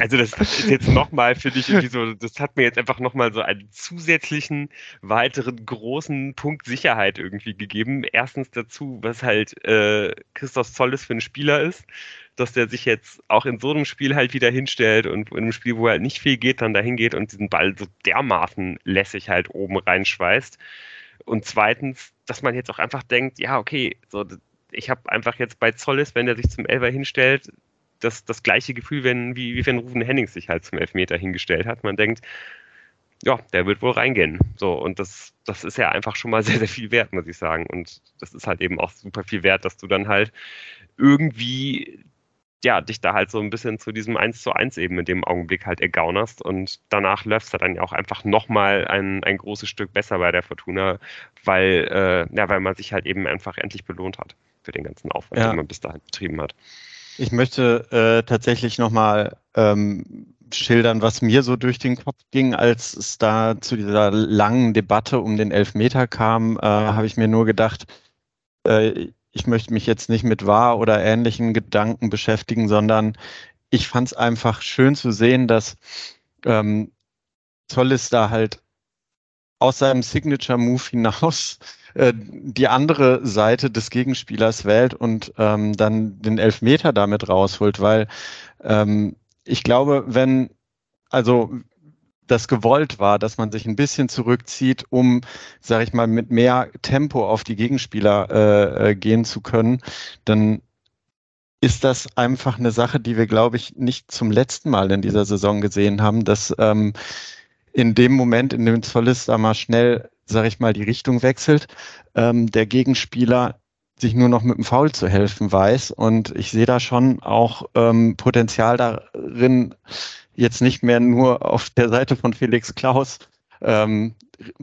also das ist jetzt nochmal, finde ich, irgendwie so, das hat mir jetzt einfach nochmal so einen zusätzlichen, weiteren großen Punkt Sicherheit irgendwie gegeben. Erstens dazu, was halt äh, Christoph Zolles für ein Spieler ist, dass der sich jetzt auch in so einem Spiel halt wieder hinstellt und in einem Spiel, wo halt nicht viel geht, dann dahin geht und diesen Ball so dermaßen lässig halt oben reinschweißt. Und zweitens, dass man jetzt auch einfach denkt, ja, okay, so ich habe einfach jetzt bei Zollis, wenn er sich zum Elfer hinstellt, das, das gleiche Gefühl, wenn, wie, wie wenn Rufen Hennings sich halt zum Elfmeter hingestellt hat. Man denkt, ja, der wird wohl reingehen. So, und das, das ist ja einfach schon mal sehr, sehr viel wert, muss ich sagen. Und das ist halt eben auch super viel wert, dass du dann halt irgendwie, ja, dich da halt so ein bisschen zu diesem 1 zu 1 eben in dem Augenblick halt ergaunerst und danach läufst du dann ja auch einfach nochmal ein, ein großes Stück besser bei der Fortuna, weil, äh, ja, weil man sich halt eben einfach endlich belohnt hat für den ganzen Aufwand, ja. den man bis dahin betrieben hat. Ich möchte äh, tatsächlich nochmal ähm, schildern, was mir so durch den Kopf ging, als es da zu dieser langen Debatte um den Elfmeter kam, äh, habe ich mir nur gedacht, äh, ich möchte mich jetzt nicht mit wahr oder ähnlichen Gedanken beschäftigen, sondern ich fand es einfach schön zu sehen, dass ähm, Zollis da halt aus seinem Signature-Move hinaus äh, die andere Seite des Gegenspielers wählt und ähm, dann den Elfmeter damit rausholt, weil ähm, ich glaube, wenn, also das gewollt war, dass man sich ein bisschen zurückzieht, um, sage ich mal, mit mehr Tempo auf die Gegenspieler äh, äh, gehen zu können, dann ist das einfach eine Sache, die wir, glaube ich, nicht zum letzten Mal in dieser Saison gesehen haben, dass ähm, in dem Moment, in dem Zollist da mal schnell sage ich mal, die Richtung wechselt, ähm, der Gegenspieler sich nur noch mit dem Foul zu helfen weiß. Und ich sehe da schon auch ähm, Potenzial darin, jetzt nicht mehr nur auf der Seite von Felix Klaus ähm,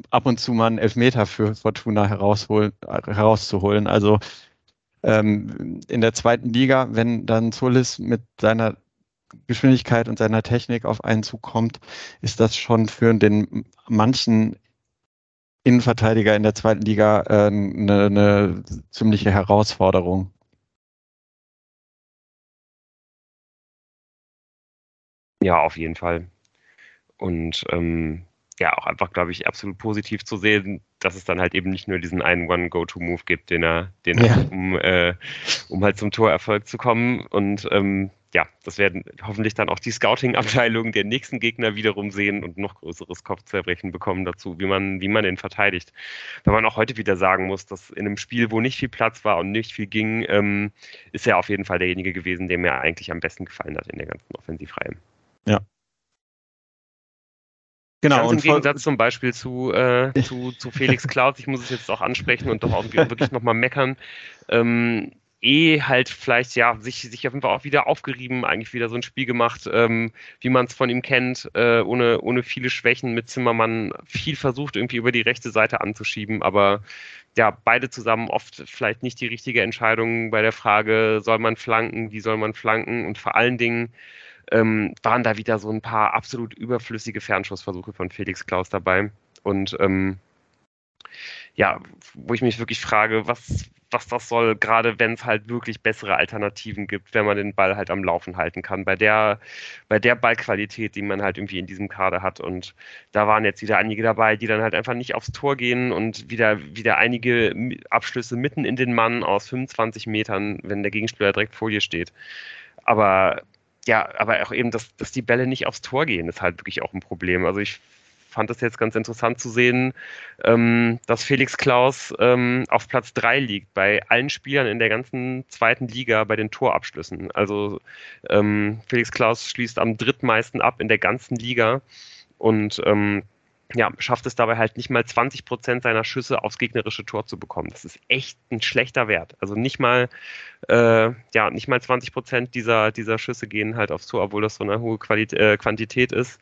ab und zu mal einen Elfmeter für Fortuna herauszuholen. Also ähm, in der zweiten Liga, wenn dann Solis mit seiner Geschwindigkeit und seiner Technik auf einen zukommt, ist das schon für den manchen Innenverteidiger in der zweiten Liga äh, eine, eine ziemliche Herausforderung. Ja, auf jeden Fall. Und ähm, ja, auch einfach, glaube ich, absolut positiv zu sehen, dass es dann halt eben nicht nur diesen einen One-Go-To-Move gibt, den er, den er ja. um, äh, um halt zum Torerfolg zu kommen. Und ähm, ja, das werden hoffentlich dann auch die Scouting-Abteilungen der nächsten Gegner wiederum sehen und noch größeres Kopfzerbrechen bekommen dazu, wie man, wie man den verteidigt. Wenn man auch heute wieder sagen muss, dass in einem Spiel, wo nicht viel Platz war und nicht viel ging, ähm, ist er auf jeden Fall derjenige gewesen, der mir eigentlich am besten gefallen hat in der ganzen Offensivreihe. Ja. Genau. Ganz im Gegensatz zum Beispiel zu, äh, zu, zu Felix Klaus, ich muss es jetzt auch ansprechen und doch auch wirklich nochmal meckern. Ähm, eh halt vielleicht, ja, sich, sich auf jeden Fall auch wieder aufgerieben, eigentlich wieder so ein Spiel gemacht, ähm, wie man es von ihm kennt, äh, ohne, ohne viele Schwächen mit Zimmermann, viel versucht, irgendwie über die rechte Seite anzuschieben, aber ja, beide zusammen oft vielleicht nicht die richtige Entscheidung bei der Frage, soll man flanken, wie soll man flanken? Und vor allen Dingen ähm, waren da wieder so ein paar absolut überflüssige Fernschussversuche von Felix Klaus dabei. Und ähm, ja, wo ich mich wirklich frage, was, was das soll, gerade wenn es halt wirklich bessere Alternativen gibt, wenn man den Ball halt am Laufen halten kann, bei der, bei der Ballqualität, die man halt irgendwie in diesem Kader hat. Und da waren jetzt wieder einige dabei, die dann halt einfach nicht aufs Tor gehen und wieder, wieder einige Abschlüsse mitten in den Mann aus 25 Metern, wenn der Gegenspieler direkt vor dir steht. Aber ja, aber auch eben, dass, dass die Bälle nicht aufs Tor gehen, ist halt wirklich auch ein Problem. Also ich fand es jetzt ganz interessant zu sehen, ähm, dass Felix Klaus ähm, auf Platz 3 liegt bei allen Spielern in der ganzen zweiten Liga bei den Torabschlüssen. Also ähm, Felix Klaus schließt am drittmeisten ab in der ganzen Liga und ähm, ja, schafft es dabei halt nicht mal 20 Prozent seiner Schüsse aufs gegnerische Tor zu bekommen. Das ist echt ein schlechter Wert. Also nicht mal, äh, ja, nicht mal 20 Prozent dieser, dieser Schüsse gehen halt aufs Tor, obwohl das so eine hohe Qualität, äh, Quantität ist.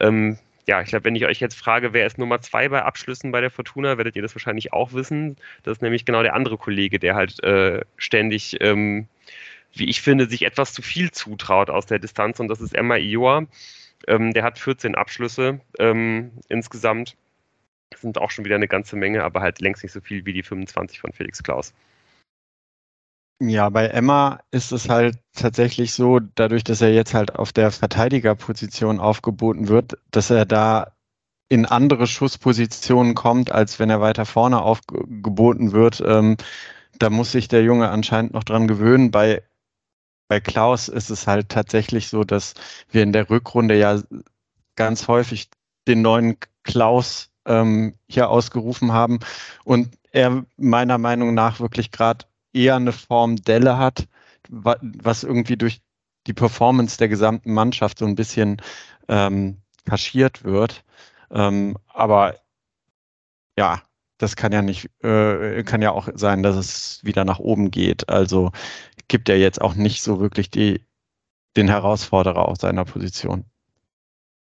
Ähm, ja, ich glaube, wenn ich euch jetzt frage, wer ist Nummer zwei bei Abschlüssen bei der Fortuna, werdet ihr das wahrscheinlich auch wissen. Das ist nämlich genau der andere Kollege, der halt äh, ständig, ähm, wie ich finde, sich etwas zu viel zutraut aus der Distanz und das ist Emma Ioa. Ähm, der hat 14 Abschlüsse ähm, insgesamt. Das sind auch schon wieder eine ganze Menge, aber halt längst nicht so viel wie die 25 von Felix Klaus. Ja, bei Emma ist es halt tatsächlich so, dadurch, dass er jetzt halt auf der Verteidigerposition aufgeboten wird, dass er da in andere Schusspositionen kommt, als wenn er weiter vorne aufgeboten wird. Ähm, da muss sich der Junge anscheinend noch dran gewöhnen. Bei, bei Klaus ist es halt tatsächlich so, dass wir in der Rückrunde ja ganz häufig den neuen Klaus ähm, hier ausgerufen haben und er meiner Meinung nach wirklich gerade eher eine Form Delle hat, was irgendwie durch die Performance der gesamten Mannschaft so ein bisschen ähm, kaschiert wird. Ähm, aber ja, das kann ja nicht, äh, kann ja auch sein, dass es wieder nach oben geht. Also gibt er jetzt auch nicht so wirklich die, den Herausforderer aus seiner Position.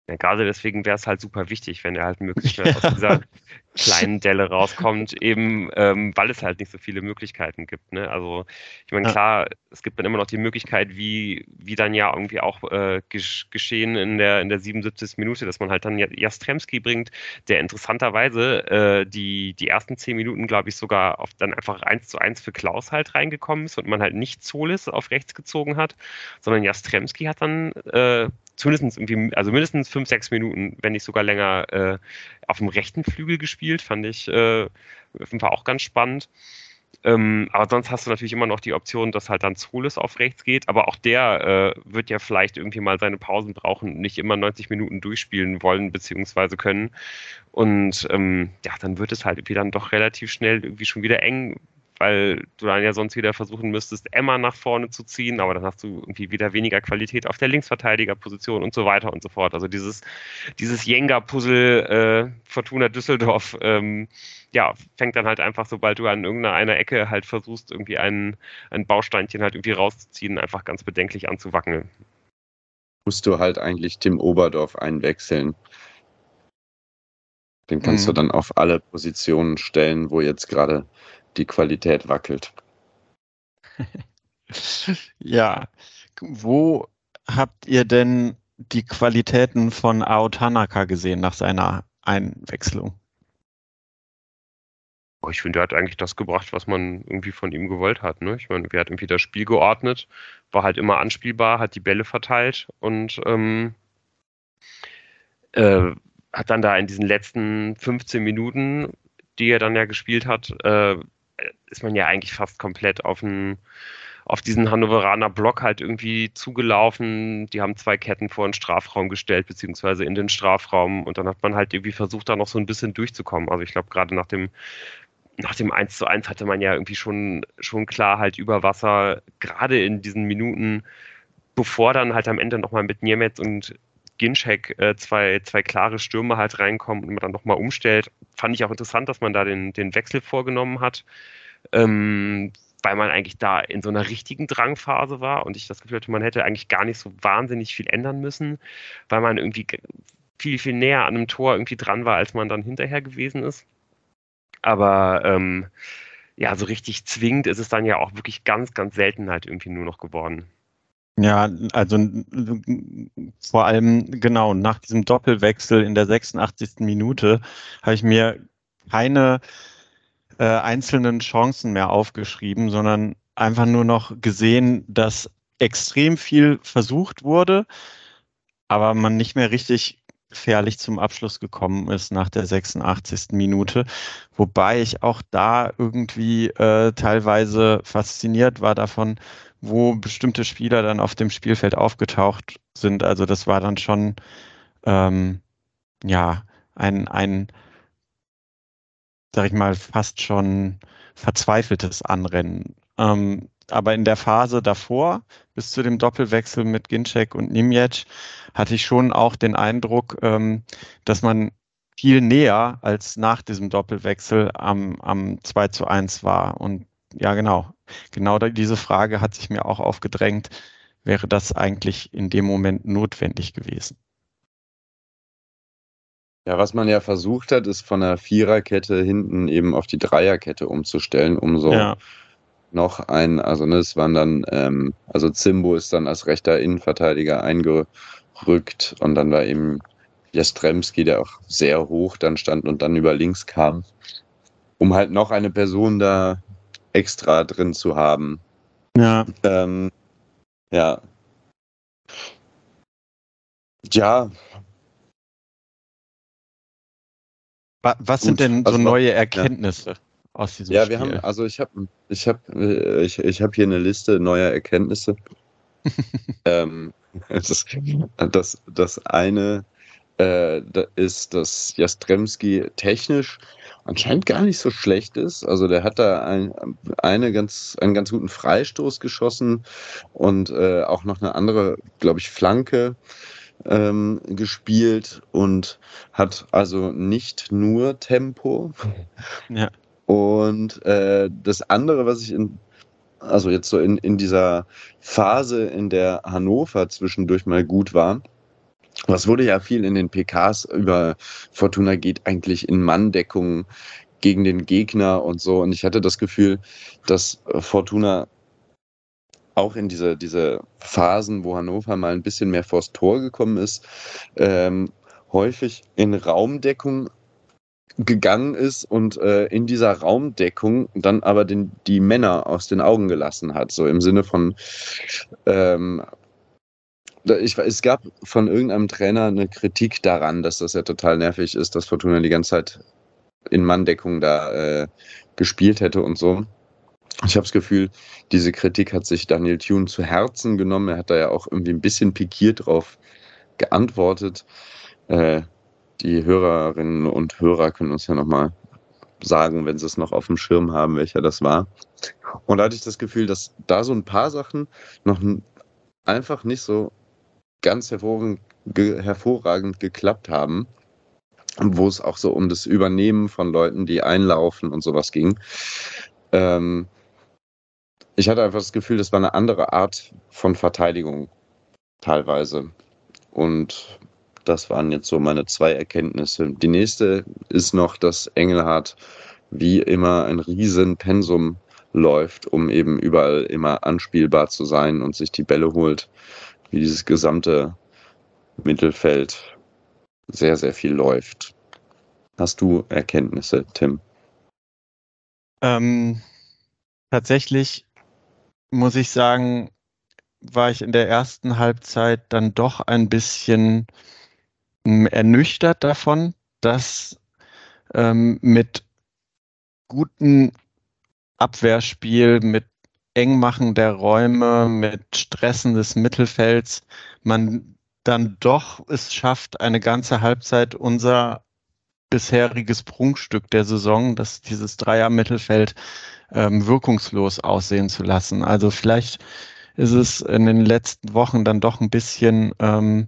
Ja, gerade deswegen wäre es halt super wichtig, wenn er halt möglichst schnell aus dieser kleinen Delle rauskommt, eben ähm, weil es halt nicht so viele Möglichkeiten gibt. Ne? Also ich meine, klar, es gibt dann immer noch die Möglichkeit, wie, wie dann ja irgendwie auch äh, geschehen in der, in der 77. Minute, dass man halt dann Jastremski bringt, der interessanterweise äh, die, die ersten zehn Minuten, glaube ich, sogar auf dann einfach eins zu eins für Klaus halt reingekommen ist und man halt nicht Zolis auf rechts gezogen hat, sondern Jastremski hat dann äh, zumindest irgendwie, also mindestens fünf, sechs Minuten, wenn nicht sogar länger, äh, auf dem rechten Flügel gespielt. Fand ich äh, auf jeden Fall auch ganz spannend. Ähm, aber sonst hast du natürlich immer noch die Option, dass halt dann Zolis auf rechts geht. Aber auch der äh, wird ja vielleicht irgendwie mal seine Pausen brauchen und nicht immer 90 Minuten durchspielen wollen bzw. können. Und ähm, ja, dann wird es halt irgendwie dann doch relativ schnell irgendwie schon wieder eng, weil du dann ja sonst wieder versuchen müsstest, Emma nach vorne zu ziehen, aber dann hast du irgendwie wieder weniger Qualität auf der Linksverteidigerposition und so weiter und so fort. Also dieses, dieses Jenga-Puzzle äh, Fortuna Düsseldorf, ähm, ja, fängt dann halt einfach, sobald du an irgendeiner Ecke halt versuchst, irgendwie ein, ein Bausteinchen halt irgendwie rauszuziehen, einfach ganz bedenklich anzuwackeln. Musst du halt eigentlich Tim Oberdorf einwechseln. Den kannst mhm. du dann auf alle Positionen stellen, wo jetzt gerade die Qualität wackelt. ja, wo habt ihr denn die Qualitäten von Ao Tanaka gesehen nach seiner Einwechslung? Ich finde, er hat eigentlich das gebracht, was man irgendwie von ihm gewollt hat. Ne? Ich meine, er hat irgendwie das Spiel geordnet, war halt immer anspielbar, hat die Bälle verteilt und ähm, äh, hat dann da in diesen letzten 15 Minuten, die er dann ja gespielt hat, äh, ist man ja eigentlich fast komplett auf den auf diesen Hannoveraner Block halt irgendwie zugelaufen. Die haben zwei Ketten vor den Strafraum gestellt, beziehungsweise in den Strafraum. Und dann hat man halt irgendwie versucht, da noch so ein bisschen durchzukommen. Also ich glaube, gerade nach dem, nach dem 1 zu 1 hatte man ja irgendwie schon, schon klar halt über Wasser, gerade in diesen Minuten, bevor dann halt am Ende nochmal mit Niemetz und Ginczek äh, zwei, zwei klare Stürme halt reinkommen und man dann nochmal umstellt. Fand ich auch interessant, dass man da den, den Wechsel vorgenommen hat, ähm, weil man eigentlich da in so einer richtigen Drangphase war und ich das Gefühl hatte, man hätte eigentlich gar nicht so wahnsinnig viel ändern müssen, weil man irgendwie viel, viel näher an einem Tor irgendwie dran war, als man dann hinterher gewesen ist. Aber ähm, ja, so richtig zwingend ist es dann ja auch wirklich ganz, ganz selten halt irgendwie nur noch geworden. Ja, also vor allem genau nach diesem Doppelwechsel in der 86. Minute habe ich mir keine äh, einzelnen Chancen mehr aufgeschrieben, sondern einfach nur noch gesehen, dass extrem viel versucht wurde, aber man nicht mehr richtig gefährlich zum Abschluss gekommen ist nach der 86. Minute. Wobei ich auch da irgendwie äh, teilweise fasziniert war davon, wo bestimmte Spieler dann auf dem Spielfeld aufgetaucht sind. Also das war dann schon ähm, ja ein, ein, sag ich mal, fast schon verzweifeltes Anrennen. Ähm, aber in der Phase davor, bis zu dem Doppelwechsel mit Ginczek und Nimjetsch, hatte ich schon auch den Eindruck, ähm, dass man viel näher als nach diesem Doppelwechsel am, am 2 zu 1 war. Und ja, genau. Genau diese Frage hat sich mir auch aufgedrängt. Wäre das eigentlich in dem Moment notwendig gewesen? Ja, was man ja versucht hat, ist von der Viererkette hinten eben auf die Dreierkette umzustellen, um so ja. noch ein, also ne, es waren dann, ähm, also Zimbo ist dann als rechter Innenverteidiger einge, rückt. Und dann war eben Jastremski, der auch sehr hoch dann stand und dann über links kam, um halt noch eine Person da extra drin zu haben. Ja. Ähm, ja. Ja. Was sind Gut, denn so also- neue Erkenntnisse aus diesem Ja, Spiel? wir haben, also ich habe ich hab, äh, ich, ich hab hier eine Liste neuer Erkenntnisse. ähm, das, das, das eine äh, ist, dass Jastremski technisch anscheinend gar nicht so schlecht ist. Also der hat da ein, eine ganz, einen ganz guten Freistoß geschossen und äh, auch noch eine andere, glaube ich, Flanke ähm, gespielt und hat also nicht nur Tempo. Ja. Und äh, das andere, was ich in, also jetzt so in, in dieser Phase, in der Hannover zwischendurch mal gut war, was wurde ja viel in den PKs über Fortuna geht eigentlich in Manndeckung gegen den Gegner und so. Und ich hatte das Gefühl, dass Fortuna auch in diese, diese Phasen, wo Hannover mal ein bisschen mehr vors Tor gekommen ist, ähm, häufig in Raumdeckung gegangen ist und äh, in dieser Raumdeckung dann aber den, die Männer aus den Augen gelassen hat. So im Sinne von, ähm, ich, es gab von irgendeinem Trainer eine Kritik daran, dass das ja total nervig ist, dass Fortuna die ganze Zeit in Manndeckung da äh, gespielt hätte und so. Ich habe das Gefühl, diese Kritik hat sich Daniel Thune zu Herzen genommen. Er hat da ja auch irgendwie ein bisschen pikiert drauf geantwortet. Äh, die Hörerinnen und Hörer können uns ja nochmal sagen, wenn sie es noch auf dem Schirm haben, welcher das war. Und da hatte ich das Gefühl, dass da so ein paar Sachen noch einfach nicht so ganz hervorragend, ge hervorragend geklappt haben, wo es auch so um das Übernehmen von Leuten, die einlaufen und sowas ging. Ähm, ich hatte einfach das Gefühl, das war eine andere Art von Verteidigung teilweise. Und das waren jetzt so meine zwei Erkenntnisse. Die nächste ist noch, dass Engelhardt wie immer ein riesen Pensum läuft, um eben überall immer anspielbar zu sein und sich die Bälle holt, wie dieses gesamte Mittelfeld sehr, sehr viel läuft. Hast du Erkenntnisse, Tim? Ähm, tatsächlich muss ich sagen, war ich in der ersten Halbzeit dann doch ein bisschen ernüchtert davon, dass ähm, mit gutem Abwehrspiel, mit Engmachen der Räume, mit Stressen des Mittelfelds, man dann doch es schafft, eine ganze Halbzeit unser bisheriges Prunkstück der Saison, dass dieses Dreier-Mittelfeld ähm, wirkungslos aussehen zu lassen. Also vielleicht ist es in den letzten Wochen dann doch ein bisschen ähm,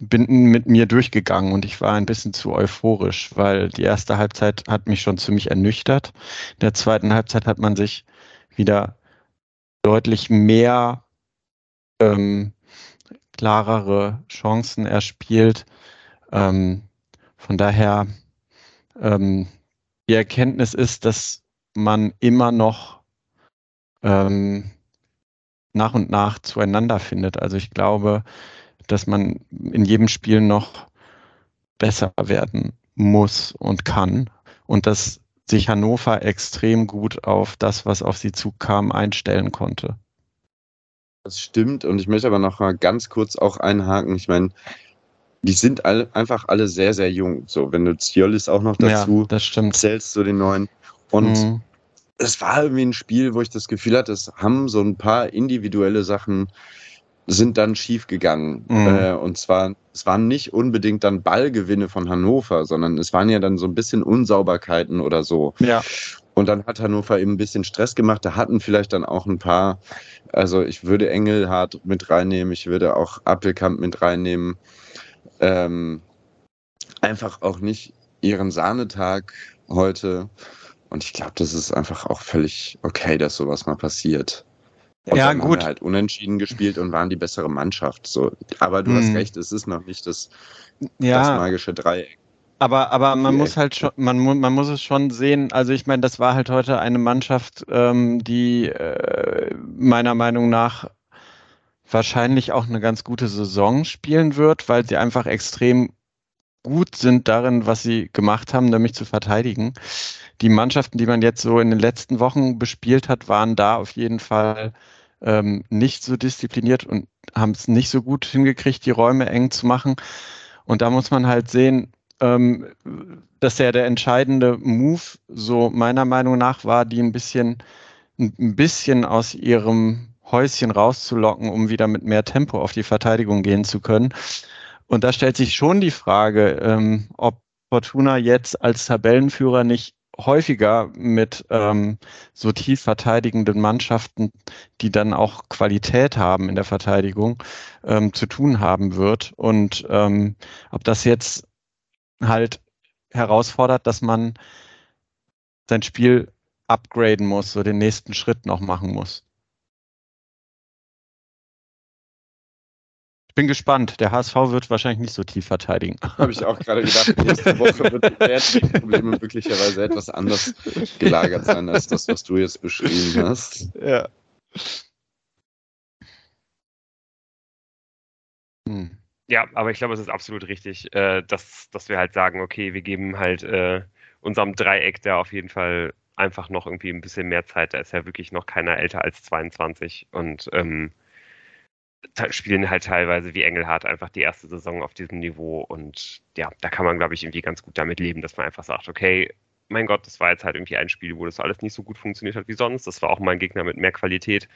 bin mit mir durchgegangen und ich war ein bisschen zu euphorisch, weil die erste Halbzeit hat mich schon ziemlich ernüchtert. In der zweiten Halbzeit hat man sich wieder deutlich mehr ähm, klarere Chancen erspielt. Ähm, von daher, ähm, die Erkenntnis ist, dass man immer noch ähm, nach und nach zueinander findet. Also ich glaube, dass man in jedem Spiel noch besser werden muss und kann und dass sich Hannover extrem gut auf das, was auf sie zukam, einstellen konnte. Das stimmt und ich möchte aber noch mal ganz kurz auch einhaken. Ich meine, die sind alle, einfach alle sehr, sehr jung. So, wenn du Ziolis auch noch dazu ja, das stimmt. zählst zu den neuen. Und Mhm. es war irgendwie ein Spiel, wo ich das Gefühl hatte, es haben so ein paar individuelle Sachen sind dann schief gegangen. Mhm. Äh, und zwar, es waren nicht unbedingt dann Ballgewinne von Hannover, sondern es waren ja dann so ein bisschen Unsauberkeiten oder so. Ja, Und dann hat Hannover eben ein bisschen Stress gemacht. Da hatten vielleicht dann auch ein paar, also ich würde Engelhardt mit reinnehmen, ich würde auch Appelkamp mit reinnehmen. Ähm, einfach auch nicht ihren Sahnetag heute. Und ich glaube, das ist einfach auch völlig okay, dass sowas mal passiert. Und Ja, dann haben gut. wir halt unentschieden gespielt und waren die bessere Mannschaft. So. Aber du hast Hm. recht, es ist noch nicht das, das ja, magische Dreieck. aber, aber man muss halt schon, man, man muss es schon sehen. Also ich meine, das war halt heute eine Mannschaft, ähm, die äh, meiner Meinung nach wahrscheinlich auch eine ganz gute Saison spielen wird, weil sie einfach extrem gut sind darin, was sie gemacht haben, nämlich zu verteidigen. Die Mannschaften, die man jetzt so in den letzten Wochen bespielt hat, waren da auf jeden Fall ähm, nicht so diszipliniert und haben es nicht so gut hingekriegt, die Räume eng zu machen. Und da muss man halt sehen, ähm, dass ja der entscheidende Move, so meiner Meinung nach, war, die ein bisschen, ein bisschen aus ihrem Häuschen rauszulocken, um wieder mit mehr Tempo auf die Verteidigung gehen zu können. Und da stellt sich schon die Frage, ähm, ob Fortuna jetzt als Tabellenführer nicht häufiger mit ähm, so tief verteidigenden Mannschaften, die dann auch Qualität haben in der Verteidigung, ähm, zu tun haben wird. Und ähm, ob das jetzt halt herausfordert, dass man sein Spiel upgraden muss, so den nächsten Schritt noch machen muss. Ich bin gespannt. Der HSV wird wahrscheinlich nicht so tief verteidigen. Habe ich auch gerade gedacht, nächste Woche wird die Probleme möglicherweise etwas anders gelagert sein als das, was du jetzt beschrieben hast. Ja. Hm. Ja, aber ich glaube, es ist absolut richtig, äh, dass, dass wir halt sagen, okay, wir geben halt äh, unserem Dreieck da auf jeden Fall einfach noch irgendwie ein bisschen mehr Zeit. Da ist ja wirklich noch keiner älter als 22 und ähm, spielen halt teilweise wie Engelhardt einfach die erste Saison auf diesem Niveau. Und ja, da kann man, glaube ich, irgendwie ganz gut damit leben, dass man einfach sagt, okay, mein Gott, das war jetzt halt irgendwie ein Spiel, wo das alles nicht so gut funktioniert hat wie sonst. Das war auch mal ein Gegner mit mehr Qualität.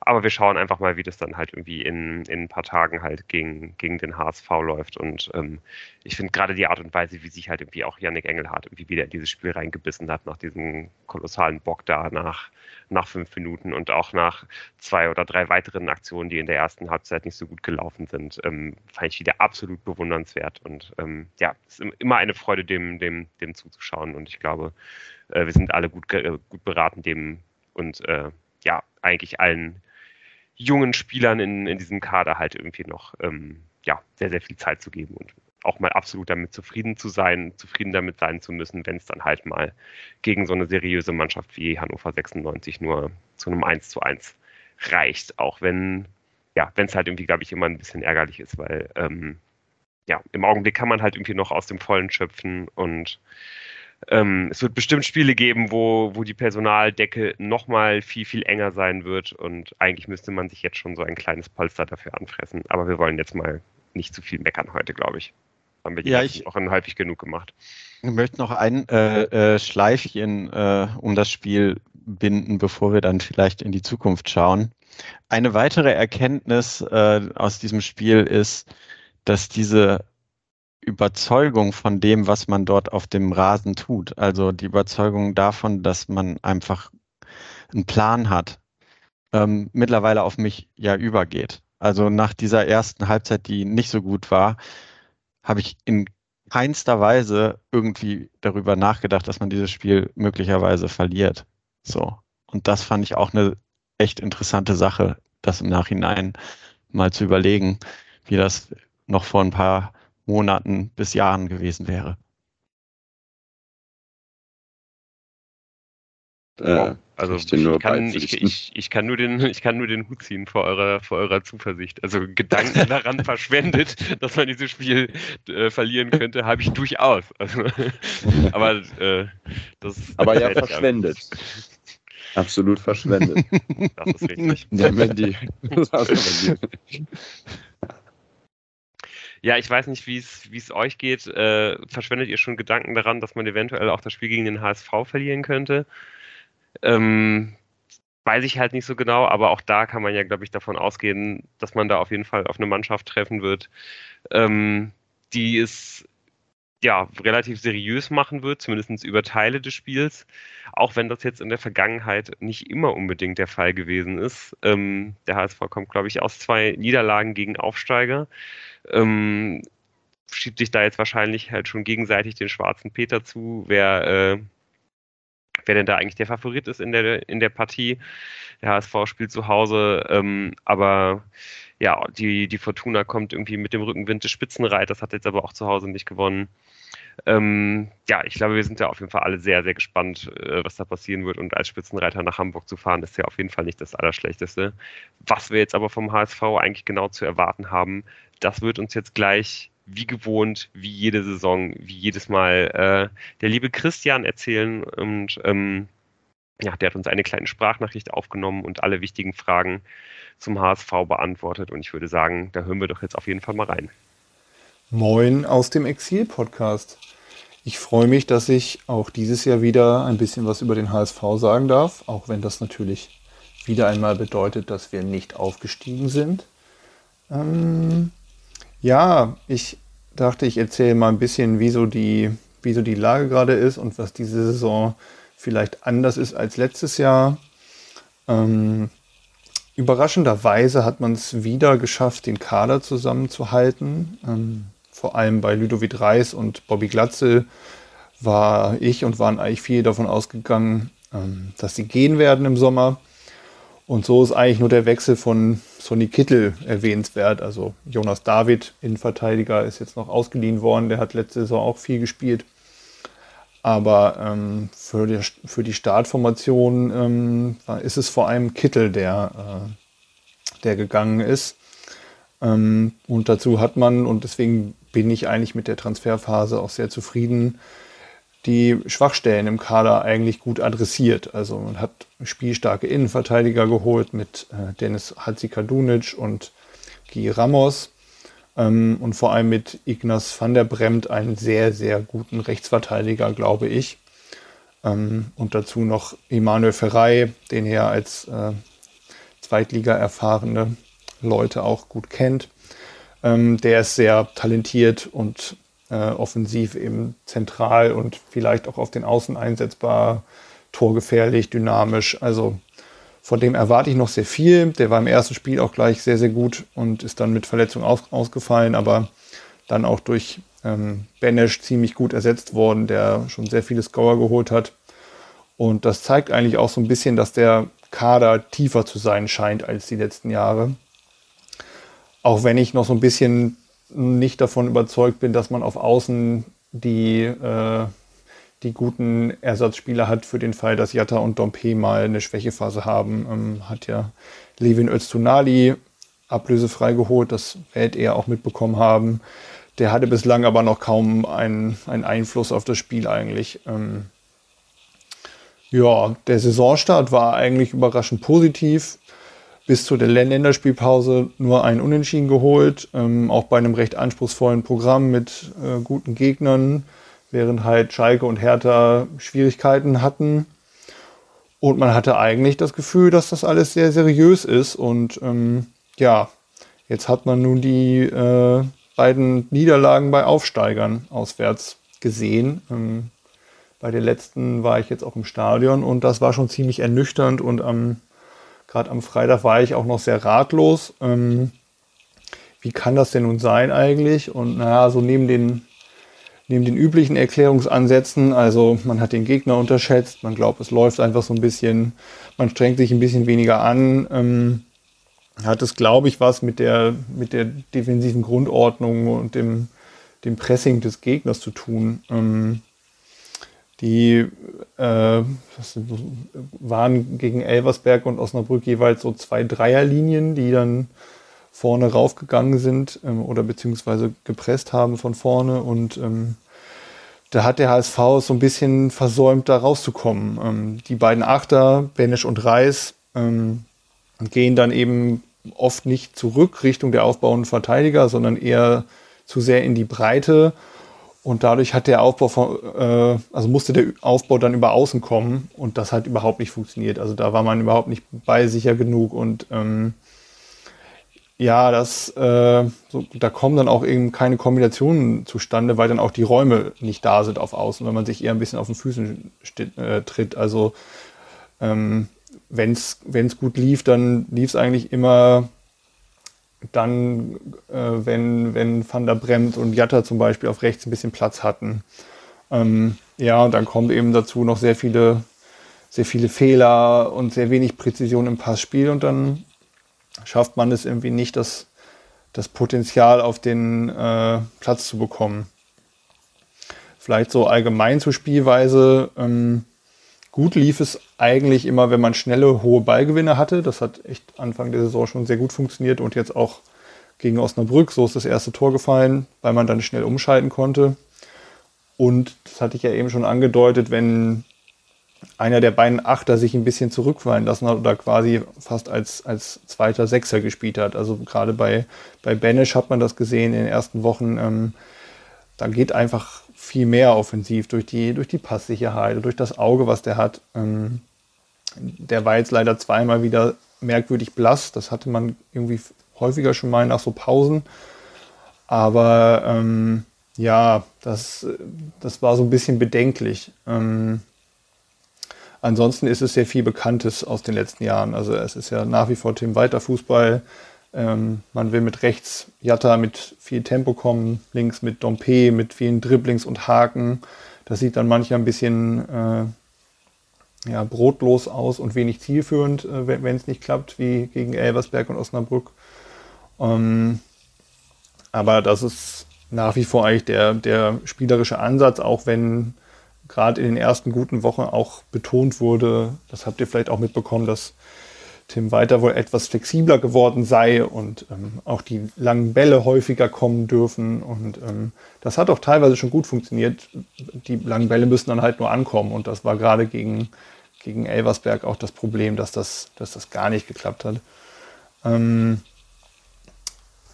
Aber wir schauen einfach mal, wie das dann halt irgendwie in, in ein paar Tagen halt gegen, gegen den HSV läuft. Und ähm, ich finde gerade die Art und Weise, wie sich halt irgendwie auch Yannick Engelhardt irgendwie wieder in dieses Spiel reingebissen hat, nach diesem kolossalen Bock da nach, nach fünf Minuten und auch nach zwei oder drei weiteren Aktionen, die in der ersten Halbzeit nicht so gut gelaufen sind, ähm, fand ich wieder absolut bewundernswert. Und ähm, ja, es ist immer eine Freude, dem, dem, dem zuzuschauen. Und ich glaube, äh, wir sind alle gut, äh, gut beraten, dem und äh, ja, eigentlich allen jungen Spielern in, in diesem Kader halt irgendwie noch ähm, ja, sehr, sehr viel Zeit zu geben und auch mal absolut damit zufrieden zu sein, zufrieden damit sein zu müssen, wenn es dann halt mal gegen so eine seriöse Mannschaft wie Hannover 96 nur zu einem 1 zu 1 reicht. Auch wenn, ja, wenn es halt irgendwie, glaube ich, immer ein bisschen ärgerlich ist, weil ähm, ja, im Augenblick kann man halt irgendwie noch aus dem Vollen schöpfen und ähm, es wird bestimmt Spiele geben, wo, wo die Personaldecke nochmal viel, viel enger sein wird und eigentlich müsste man sich jetzt schon so ein kleines Polster dafür anfressen. Aber wir wollen jetzt mal nicht zu viel meckern heute, glaube ich. Haben wir die ja, ich, Wochen häufig genug gemacht. Ich möchte noch ein äh, äh, Schleifchen äh, um das Spiel binden, bevor wir dann vielleicht in die Zukunft schauen. Eine weitere Erkenntnis äh, aus diesem Spiel ist, dass diese Überzeugung von dem, was man dort auf dem Rasen tut, also die Überzeugung davon, dass man einfach einen Plan hat, ähm, mittlerweile auf mich ja übergeht. Also nach dieser ersten Halbzeit, die nicht so gut war, habe ich in keinster Weise irgendwie darüber nachgedacht, dass man dieses Spiel möglicherweise verliert. So. Und das fand ich auch eine echt interessante Sache, das im Nachhinein mal zu überlegen, wie das noch vor ein paar Monaten bis Jahren gewesen wäre. Äh, also ich, ich, kann, ich, ich, kann nur den, ich kann nur den Hut ziehen vor eurer, vor eurer Zuversicht. Also Gedanken daran verschwendet, dass man dieses Spiel äh, verlieren könnte, habe ich durchaus. Also, aber äh, das Aber ja verschwendet. Absolut verschwendet. Das ist richtig. Ja, wenn die, ja, ich weiß nicht, wie es euch geht. Äh, verschwendet ihr schon Gedanken daran, dass man eventuell auch das Spiel gegen den HSV verlieren könnte? Ähm, weiß ich halt nicht so genau, aber auch da kann man ja, glaube ich, davon ausgehen, dass man da auf jeden Fall auf eine Mannschaft treffen wird, ähm, die es ja relativ seriös machen wird, zumindest über Teile des Spiels, auch wenn das jetzt in der Vergangenheit nicht immer unbedingt der Fall gewesen ist. Ähm, der HSV kommt, glaube ich, aus zwei Niederlagen gegen Aufsteiger. Ähm, schiebt sich da jetzt wahrscheinlich halt schon gegenseitig den schwarzen Peter zu, wer äh, wer denn da eigentlich der Favorit ist in der, in der Partie. Der HSV spielt zu Hause, ähm, aber ja, die, die Fortuna kommt irgendwie mit dem Rückenwind des Spitzenreiters, hat jetzt aber auch zu Hause nicht gewonnen. Ähm, ja, ich glaube, wir sind ja auf jeden Fall alle sehr, sehr gespannt, äh, was da passieren wird. Und als Spitzenreiter nach Hamburg zu fahren, ist ja auf jeden Fall nicht das Allerschlechteste. Was wir jetzt aber vom HSV eigentlich genau zu erwarten haben, das wird uns jetzt gleich wie gewohnt, wie jede Saison, wie jedes Mal äh, der liebe Christian erzählen. Und ähm, ja, der hat uns eine kleine Sprachnachricht aufgenommen und alle wichtigen Fragen zum HSV beantwortet. Und ich würde sagen, da hören wir doch jetzt auf jeden Fall mal rein. Moin aus dem Exil-Podcast. Ich freue mich, dass ich auch dieses Jahr wieder ein bisschen was über den HSV sagen darf, auch wenn das natürlich wieder einmal bedeutet, dass wir nicht aufgestiegen sind. Ähm, ja, ich dachte, ich erzähle mal ein bisschen, wie so die, wie so die Lage gerade ist und was diese Saison vielleicht anders ist als letztes Jahr. Ähm, überraschenderweise hat man es wieder geschafft, den Kader zusammenzuhalten. Ähm, vor allem bei Ludovic Reis und Bobby Glatzel war ich und waren eigentlich viele davon ausgegangen, ähm, dass sie gehen werden im Sommer. Und so ist eigentlich nur der Wechsel von Sonny Kittel erwähnenswert. Also Jonas David, Innenverteidiger, ist jetzt noch ausgeliehen worden. Der hat letzte Saison auch viel gespielt. Aber ähm, für, die, für die Startformation ähm, ist es vor allem Kittel, der, äh, der gegangen ist. Ähm, und dazu hat man, und deswegen bin ich eigentlich mit der Transferphase auch sehr zufrieden, die Schwachstellen im Kader eigentlich gut adressiert. Also man hat spielstarke Innenverteidiger geholt mit äh, Dennis Hatzikadunic und Guy Ramos ähm, und vor allem mit Ignaz van der Bremt einen sehr, sehr guten Rechtsverteidiger, glaube ich. Ähm, und dazu noch Emanuel Ferrei, den er als äh, Zweitliga erfahrene Leute auch gut kennt. Ähm, der ist sehr talentiert und äh, offensiv eben zentral und vielleicht auch auf den Außen einsetzbar, torgefährlich, dynamisch. Also von dem erwarte ich noch sehr viel. Der war im ersten Spiel auch gleich sehr, sehr gut und ist dann mit Verletzung aus, ausgefallen, aber dann auch durch ähm, Benesch ziemlich gut ersetzt worden, der schon sehr viele Scorer geholt hat. Und das zeigt eigentlich auch so ein bisschen, dass der Kader tiefer zu sein scheint als die letzten Jahre. Auch wenn ich noch so ein bisschen nicht davon überzeugt bin, dass man auf Außen die, äh, die guten Ersatzspieler hat für den Fall, dass Jatta und Dompe mal eine Schwächephase haben. Ähm, hat ja Levin Öztunali ablösefrei geholt, das werdet ihr auch mitbekommen haben. Der hatte bislang aber noch kaum einen, einen Einfluss auf das Spiel eigentlich. Ähm, ja, der Saisonstart war eigentlich überraschend positiv bis zu der Länderspielpause nur ein Unentschieden geholt, ähm, auch bei einem recht anspruchsvollen Programm mit äh, guten Gegnern, während halt Schalke und Hertha Schwierigkeiten hatten. Und man hatte eigentlich das Gefühl, dass das alles sehr seriös ist. Und ähm, ja, jetzt hat man nun die äh, beiden Niederlagen bei Aufsteigern auswärts gesehen. Ähm, bei den letzten war ich jetzt auch im Stadion und das war schon ziemlich ernüchternd und am Gerade am Freitag war ich auch noch sehr ratlos. Ähm, wie kann das denn nun sein eigentlich? Und naja, so neben den, neben den üblichen Erklärungsansätzen, also man hat den Gegner unterschätzt, man glaubt, es läuft einfach so ein bisschen, man strengt sich ein bisschen weniger an. Ähm, hat es, glaube ich, was mit der, mit der defensiven Grundordnung und dem, dem Pressing des Gegners zu tun. Ähm, die äh, waren gegen Elversberg und Osnabrück jeweils so zwei Dreierlinien, die dann vorne raufgegangen sind ähm, oder beziehungsweise gepresst haben von vorne. Und ähm, da hat der HSV so ein bisschen versäumt, da rauszukommen. Ähm, die beiden Achter, Benesch und Reis, ähm, gehen dann eben oft nicht zurück Richtung der aufbauenden Verteidiger, sondern eher zu sehr in die Breite und dadurch hat der Aufbau von, äh, also musste der Aufbau dann über außen kommen und das hat überhaupt nicht funktioniert. Also da war man überhaupt nicht bei sicher genug und ähm, ja, das, äh, so, da kommen dann auch eben keine Kombinationen zustande, weil dann auch die Räume nicht da sind auf Außen, wenn man sich eher ein bisschen auf den Füßen äh, tritt. Also ähm, wenn es gut lief, dann lief es eigentlich immer dann, äh, wenn, wenn Van der Bremt und Jatta zum Beispiel auf rechts ein bisschen Platz hatten. Ähm, ja, und dann kommt eben dazu noch sehr viele, sehr viele Fehler und sehr wenig Präzision im Passspiel und dann schafft man es irgendwie nicht, das, das Potenzial auf den äh, Platz zu bekommen. Vielleicht so allgemein zur Spielweise. Ähm, gut lief es eigentlich immer, wenn man schnelle, hohe Ballgewinne hatte. Das hat echt Anfang der Saison schon sehr gut funktioniert und jetzt auch gegen Osnabrück. So ist das erste Tor gefallen, weil man dann schnell umschalten konnte. Und das hatte ich ja eben schon angedeutet, wenn einer der beiden Achter sich ein bisschen zurückfallen lassen hat oder quasi fast als, als zweiter Sechser gespielt hat. Also gerade bei, bei Banish hat man das gesehen in den ersten Wochen. Ähm, da geht einfach viel mehr offensiv durch die, durch die Passsicherheit, durch das Auge, was der hat. Ähm, der war jetzt leider zweimal wieder merkwürdig blass. Das hatte man irgendwie häufiger schon mal nach so Pausen. Aber ähm, ja, das, das war so ein bisschen bedenklich. Ähm, ansonsten ist es sehr viel Bekanntes aus den letzten Jahren. Also es ist ja nach wie vor Team weiter Fußball. Ähm, man will mit rechts Jatta mit viel Tempo kommen, links mit Dompe, mit vielen Dribblings und Haken. Das sieht dann manchmal ein bisschen äh, ja, brotlos aus und wenig zielführend, äh, wenn es nicht klappt, wie gegen Elversberg und Osnabrück. Ähm, aber das ist nach wie vor eigentlich der, der spielerische Ansatz, auch wenn gerade in den ersten guten Wochen auch betont wurde, das habt ihr vielleicht auch mitbekommen, dass Tim Weiter wohl etwas flexibler geworden sei und ähm, auch die langen Bälle häufiger kommen dürfen. Und ähm, das hat auch teilweise schon gut funktioniert. Die langen Bälle müssen dann halt nur ankommen. Und das war gerade gegen, gegen Elversberg auch das Problem, dass das, dass das gar nicht geklappt hat. Ähm,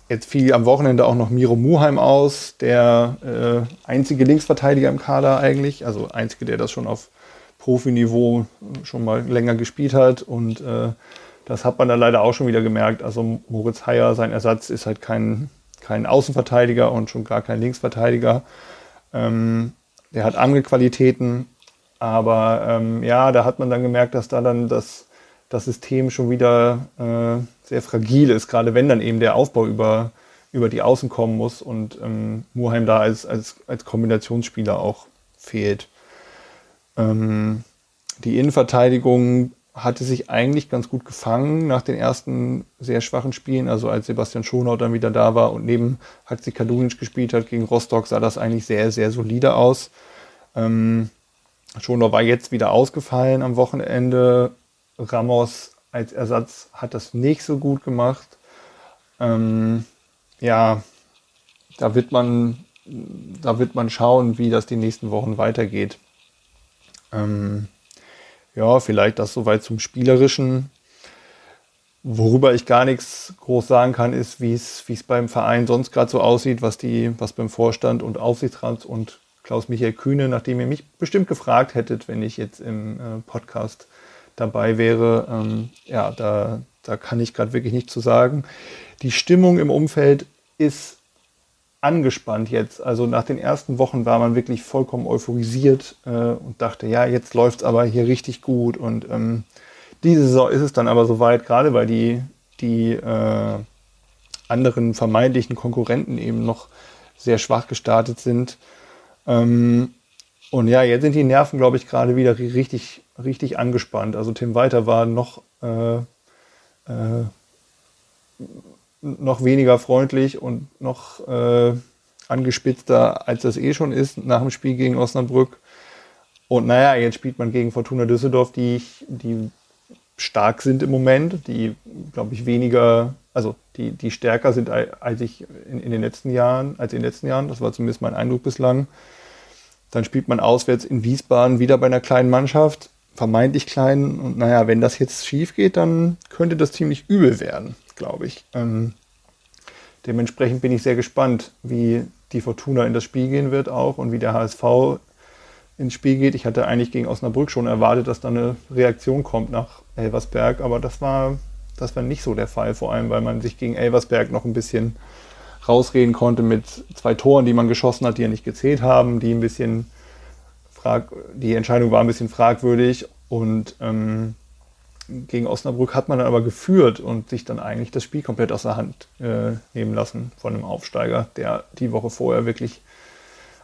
jetzt fiel am Wochenende auch noch Miro Muheim aus, der äh, einzige Linksverteidiger im Kader eigentlich. Also einzige, der das schon auf Profiniveau schon mal länger gespielt hat. Und äh, das hat man dann leider auch schon wieder gemerkt. Also Moritz Heyer, sein Ersatz, ist halt kein, kein Außenverteidiger und schon gar kein Linksverteidiger. Ähm, der hat andere Qualitäten, aber ähm, ja, da hat man dann gemerkt, dass da dann das, das System schon wieder äh, sehr fragil ist, gerade wenn dann eben der Aufbau über, über die Außen kommen muss und ähm, Murheim da als, als, als Kombinationsspieler auch fehlt. Ähm, die Innenverteidigung hatte sich eigentlich ganz gut gefangen nach den ersten sehr schwachen Spielen. Also als Sebastian Schonau dann wieder da war und neben Hatzi Kadunic gespielt hat gegen Rostock, sah das eigentlich sehr, sehr solide aus. Ähm, Schonau war jetzt wieder ausgefallen am Wochenende. Ramos als Ersatz hat das nicht so gut gemacht. Ähm, ja, da wird man, da wird man schauen, wie das die nächsten Wochen weitergeht. Ähm, ja, vielleicht das soweit zum Spielerischen. Worüber ich gar nichts groß sagen kann, ist, wie es beim Verein sonst gerade so aussieht, was, die, was beim Vorstand und Aufsichtsrat und Klaus-Michael Kühne, nachdem ihr mich bestimmt gefragt hättet, wenn ich jetzt im äh, Podcast dabei wäre, ähm, ja, da, da kann ich gerade wirklich nichts zu sagen. Die Stimmung im Umfeld ist angespannt jetzt. Also nach den ersten Wochen war man wirklich vollkommen euphorisiert äh, und dachte, ja, jetzt läuft es aber hier richtig gut. Und ähm, diese Saison ist es dann aber soweit, gerade weil die, die äh, anderen vermeintlichen Konkurrenten eben noch sehr schwach gestartet sind. Ähm, und ja, jetzt sind die Nerven, glaube ich, gerade wieder richtig, richtig angespannt. Also Tim Walter war noch äh, äh, noch weniger freundlich und noch äh, angespitzter, als das eh schon ist nach dem Spiel gegen Osnabrück. Und naja, jetzt spielt man gegen Fortuna Düsseldorf, die, die stark sind im Moment, die, glaube ich, weniger, also die, die stärker sind als ich in, in, den letzten Jahren, als in den letzten Jahren. Das war zumindest mein Eindruck bislang. Dann spielt man auswärts in Wiesbaden wieder bei einer kleinen Mannschaft, vermeintlich klein. Und naja, wenn das jetzt schief geht, dann könnte das ziemlich übel werden glaube ich. Ähm, dementsprechend bin ich sehr gespannt, wie die Fortuna in das Spiel gehen wird auch und wie der HSV ins Spiel geht. Ich hatte eigentlich gegen Osnabrück schon erwartet, dass da eine Reaktion kommt nach Elversberg, aber das war, das war nicht so der Fall, vor allem weil man sich gegen Elversberg noch ein bisschen rausreden konnte mit zwei Toren, die man geschossen hat, die ja nicht gezählt haben, die ein bisschen frag die Entscheidung war ein bisschen fragwürdig und ähm, gegen Osnabrück hat man dann aber geführt und sich dann eigentlich das Spiel komplett aus der Hand äh, nehmen lassen von einem Aufsteiger, der die Woche vorher wirklich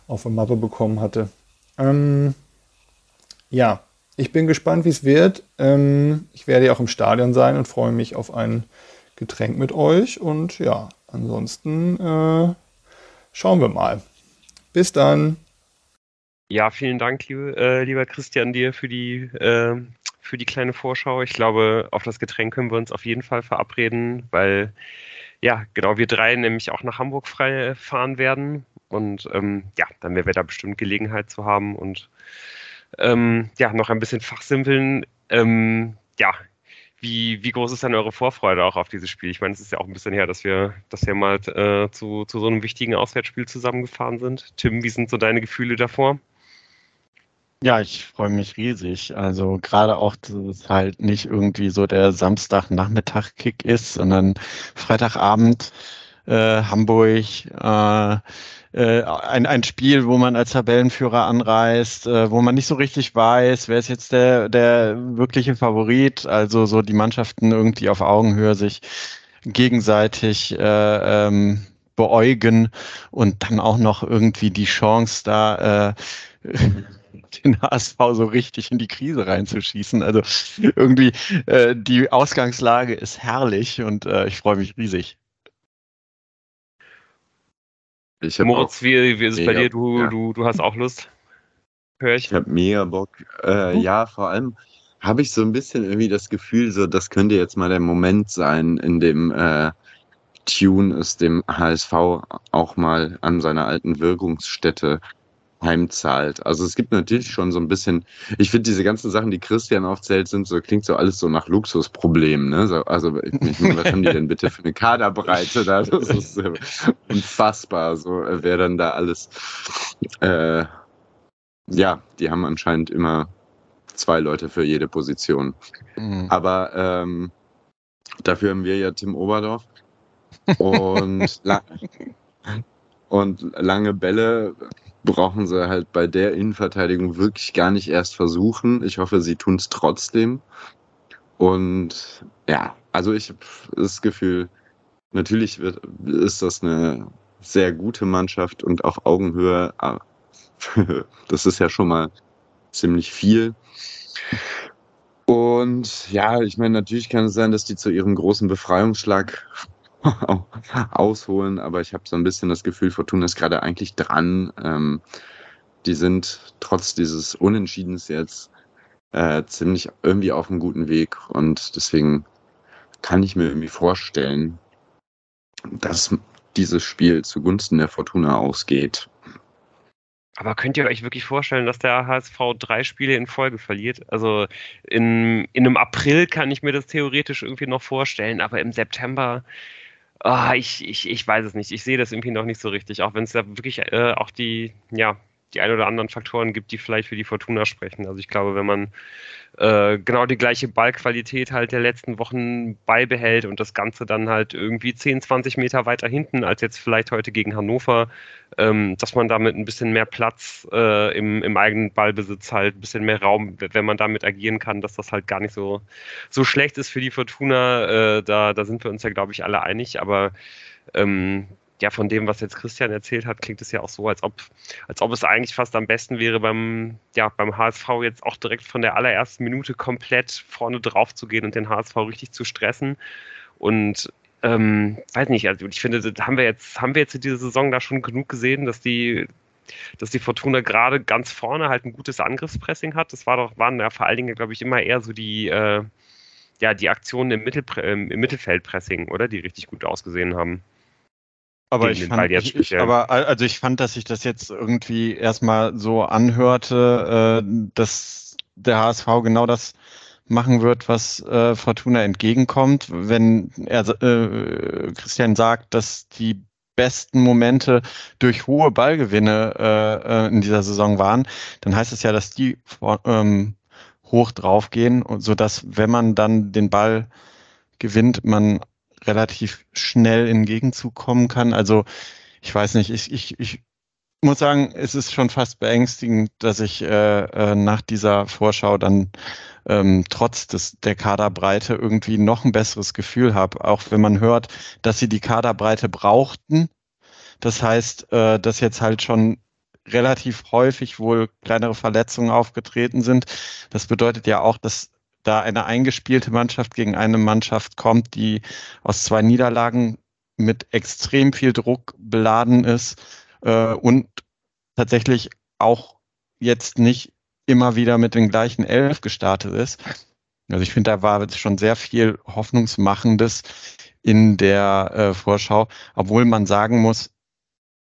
auf der Mappe bekommen hatte. Ähm, ja, ich bin gespannt, wie es wird. Ähm, ich werde ja auch im Stadion sein und freue mich auf ein Getränk mit euch. Und ja, ansonsten äh, schauen wir mal. Bis dann. Ja, vielen Dank, äh, lieber Christian, dir für die, äh, für die kleine Vorschau. Ich glaube, auf das Getränk können wir uns auf jeden Fall verabreden, weil ja, genau, wir drei nämlich auch nach Hamburg frei fahren werden. Und ähm, ja, dann werden wir da bestimmt Gelegenheit zu haben und ähm, ja, noch ein bisschen fachsimpeln. Ähm, ja, wie, wie groß ist denn eure Vorfreude auch auf dieses Spiel? Ich meine, es ist ja auch ein bisschen her, dass wir, dass wir mal äh, zu, zu so einem wichtigen Auswärtsspiel zusammengefahren sind. Tim, wie sind so deine Gefühle davor? Ja, ich freue mich riesig. Also gerade auch, dass es halt nicht irgendwie so der Samstagnachmittag-Kick ist, sondern Freitagabend äh, Hamburg, äh, äh, ein, ein Spiel, wo man als Tabellenführer anreist, äh, wo man nicht so richtig weiß, wer ist jetzt der, der wirkliche Favorit. Also so die Mannschaften irgendwie auf Augenhöhe sich gegenseitig äh, ähm, beäugen und dann auch noch irgendwie die Chance da äh, den HSV so richtig in die Krise reinzuschießen. Also irgendwie äh, die Ausgangslage ist herrlich und äh, ich freue mich riesig. Ich Moritz, wie, wie ist es bei dir? Du, ja. du, du hast auch Lust? Hör ich. Ich habe mega Bock. Äh, Ja, vor allem habe ich so ein bisschen irgendwie das Gefühl, so das könnte jetzt mal der Moment sein, in dem äh, Tune es dem HSV auch mal an seiner alten Wirkungsstätte heimzahlt. Also es gibt natürlich schon so ein bisschen, ich finde diese ganzen Sachen, die Christian aufzählt, sind so, klingt so alles so nach Luxusproblemen. Ne? So, also ich meine, was haben die denn bitte für eine Kaderbreite da? Das ist äh, unfassbar, so äh, wer dann da alles. Äh, ja, die haben anscheinend immer zwei Leute für jede Position. Mhm. Aber ähm, dafür haben wir ja Tim Oberdorf. Und, la und lange Bälle brauchen sie halt bei der Innenverteidigung wirklich gar nicht erst versuchen. Ich hoffe, sie tun es trotzdem. Und ja, also ich habe das Gefühl, natürlich wird, ist das eine sehr gute Mannschaft und auf Augenhöhe. Das ist ja schon mal ziemlich viel. Und ja, ich meine, natürlich kann es sein, dass die zu ihrem großen Befreiungsschlag ausholen, aber ich habe so ein bisschen das Gefühl, Fortuna ist gerade eigentlich dran. Ähm, die sind trotz dieses Unentschiedens jetzt äh, ziemlich irgendwie auf einem guten Weg und deswegen kann ich mir irgendwie vorstellen, dass dieses Spiel zugunsten der Fortuna ausgeht. Aber könnt ihr euch wirklich vorstellen, dass der HSV drei Spiele in Folge verliert? Also in, in einem April kann ich mir das theoretisch irgendwie noch vorstellen, aber im September, Oh, ich, ich, ich weiß es nicht. Ich sehe das irgendwie noch nicht so richtig, auch wenn es da wirklich äh, auch die, ja, die ein oder anderen Faktoren gibt, die vielleicht für die Fortuna sprechen. Also ich glaube, wenn man äh, genau die gleiche Ballqualität halt der letzten Wochen beibehält und das Ganze dann halt irgendwie 10, 20 Meter weiter hinten als jetzt vielleicht heute gegen Hannover, ähm, dass man damit ein bisschen mehr Platz äh, im, im eigenen Ballbesitz halt, ein bisschen mehr Raum, wenn man damit agieren kann, dass das halt gar nicht so, so schlecht ist für die Fortuna. Äh, da, da sind wir uns ja, glaube ich, alle einig, aber ähm, ja, von dem, was jetzt Christian erzählt hat, klingt es ja auch so, als ob, als ob es eigentlich fast am besten wäre, beim, ja, beim HSV jetzt auch direkt von der allerersten Minute komplett vorne drauf zu gehen und den HSV richtig zu stressen. Und ähm, weiß nicht, also ich finde, haben wir jetzt, haben wir jetzt in dieser Saison da schon genug gesehen, dass die, dass die Fortuna gerade ganz vorne halt ein gutes Angriffspressing hat. Das war doch, waren ja vor allen Dingen, glaube ich, immer eher so die, äh, ja, die Aktionen im, Mittel, im Mittelfeldpressing, oder? Die richtig gut ausgesehen haben. Aber ich, fand, ich, ich, aber also ich fand, dass sich das jetzt irgendwie erstmal so anhörte, äh, dass der HSV genau das machen wird, was äh, Fortuna entgegenkommt. Wenn er äh, Christian sagt, dass die besten Momente durch hohe Ballgewinne äh, äh in dieser Saison waren, dann heißt es ja, dass die ähm, hoch draufgehen, sodass, wenn man dann den Ball gewinnt, man relativ schnell in Gegenzug kommen kann. Also ich weiß nicht, ich, ich, ich muss sagen, es ist schon fast beängstigend, dass ich äh, äh, nach dieser Vorschau dann ähm, trotz des, der Kaderbreite irgendwie noch ein besseres Gefühl habe, auch wenn man hört, dass sie die Kaderbreite brauchten. Das heißt, äh, dass jetzt halt schon relativ häufig wohl kleinere Verletzungen aufgetreten sind. Das bedeutet ja auch, dass da eine eingespielte Mannschaft gegen eine Mannschaft kommt, die aus zwei Niederlagen mit extrem viel Druck beladen ist äh, und tatsächlich auch jetzt nicht immer wieder mit den gleichen Elf gestartet ist. Also ich finde, da war schon sehr viel Hoffnungsmachendes in der äh, Vorschau, obwohl man sagen muss,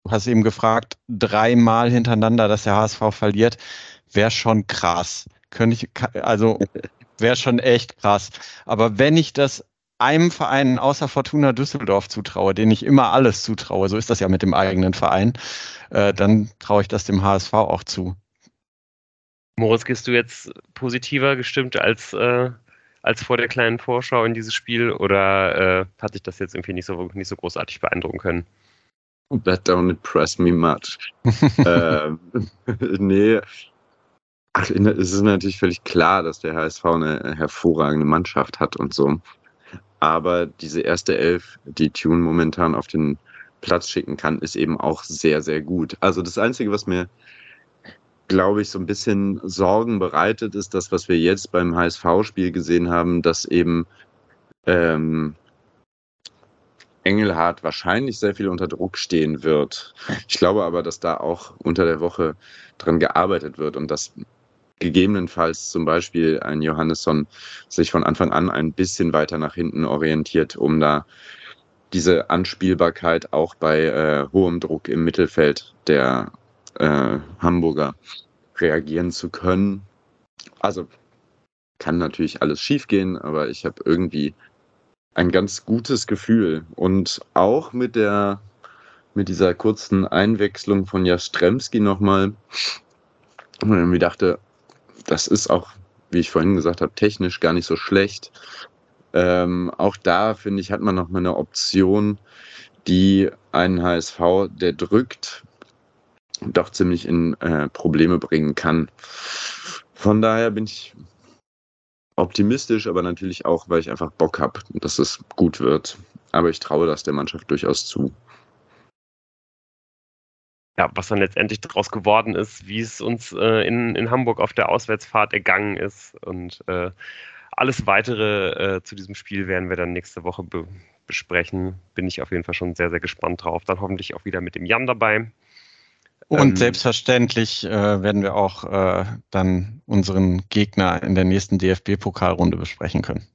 du hast eben gefragt, dreimal hintereinander, dass der HSV verliert, wäre schon krass. Könnte ich, also wäre schon echt krass. Aber wenn ich das einem Verein außer Fortuna Düsseldorf zutraue, den ich immer alles zutraue, so ist das ja mit dem eigenen Verein, äh, dann traue ich das dem HSV auch zu. Moritz, gehst du jetzt positiver gestimmt als, äh, als vor der kleinen Vorschau in dieses Spiel oder äh, hat dich das jetzt irgendwie nicht so, nicht so großartig beeindrucken können? That don't impress me much. ähm, nee. Ach, es ist natürlich völlig klar, dass der HSV eine hervorragende Mannschaft hat und so. Aber diese erste Elf, die Tune momentan auf den Platz schicken kann, ist eben auch sehr, sehr gut. Also das Einzige, was mir, glaube ich, so ein bisschen Sorgen bereitet, ist das, was wir jetzt beim HSV-Spiel gesehen haben, dass eben ähm, Engelhardt wahrscheinlich sehr viel unter Druck stehen wird. Ich glaube aber, dass da auch unter der Woche dran gearbeitet wird und dass gegebenenfalls zum Beispiel ein Johannesson sich von Anfang an ein bisschen weiter nach hinten orientiert, um da diese Anspielbarkeit auch bei äh, hohem Druck im Mittelfeld der äh, Hamburger reagieren zu können. Also kann natürlich alles schiefgehen, aber ich habe irgendwie ein ganz gutes Gefühl. Und auch mit der mit dieser kurzen Einwechslung von Jastremski nochmal, wo ich dachte, das ist auch, wie ich vorhin gesagt habe, technisch gar nicht so schlecht. Ähm, auch da, finde ich, hat man nochmal eine Option, die einen HSV, der drückt, doch ziemlich in äh, Probleme bringen kann. Von daher bin ich optimistisch, aber natürlich auch, weil ich einfach Bock habe, dass es gut wird. Aber ich traue das der Mannschaft durchaus zu. Ja, was dann letztendlich daraus geworden ist, wie es uns äh, in, in Hamburg auf der Auswärtsfahrt ergangen ist. Und äh, alles weitere äh, zu diesem Spiel werden wir dann nächste Woche be besprechen. Bin ich auf jeden Fall schon sehr, sehr gespannt drauf. Dann hoffentlich auch wieder mit dem Jan dabei. Und ähm, selbstverständlich äh, werden wir auch äh, dann unseren Gegner in der nächsten DFB-Pokalrunde besprechen können.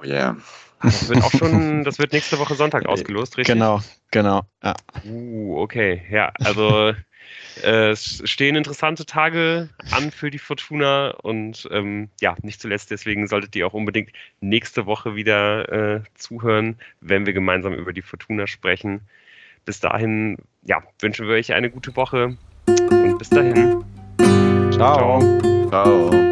Oh yeah. Das wird auch schon, das wird nächste Woche Sonntag ausgelost, richtig? Genau, genau. Ja. Uh, okay, ja, also äh, es stehen interessante Tage an für die Fortuna und ähm, ja, nicht zuletzt deswegen solltet ihr auch unbedingt nächste Woche wieder äh, zuhören, wenn wir gemeinsam über die Fortuna sprechen. Bis dahin, ja, wünschen wir euch eine gute Woche und bis dahin. Ciao. Ciao. Ciao.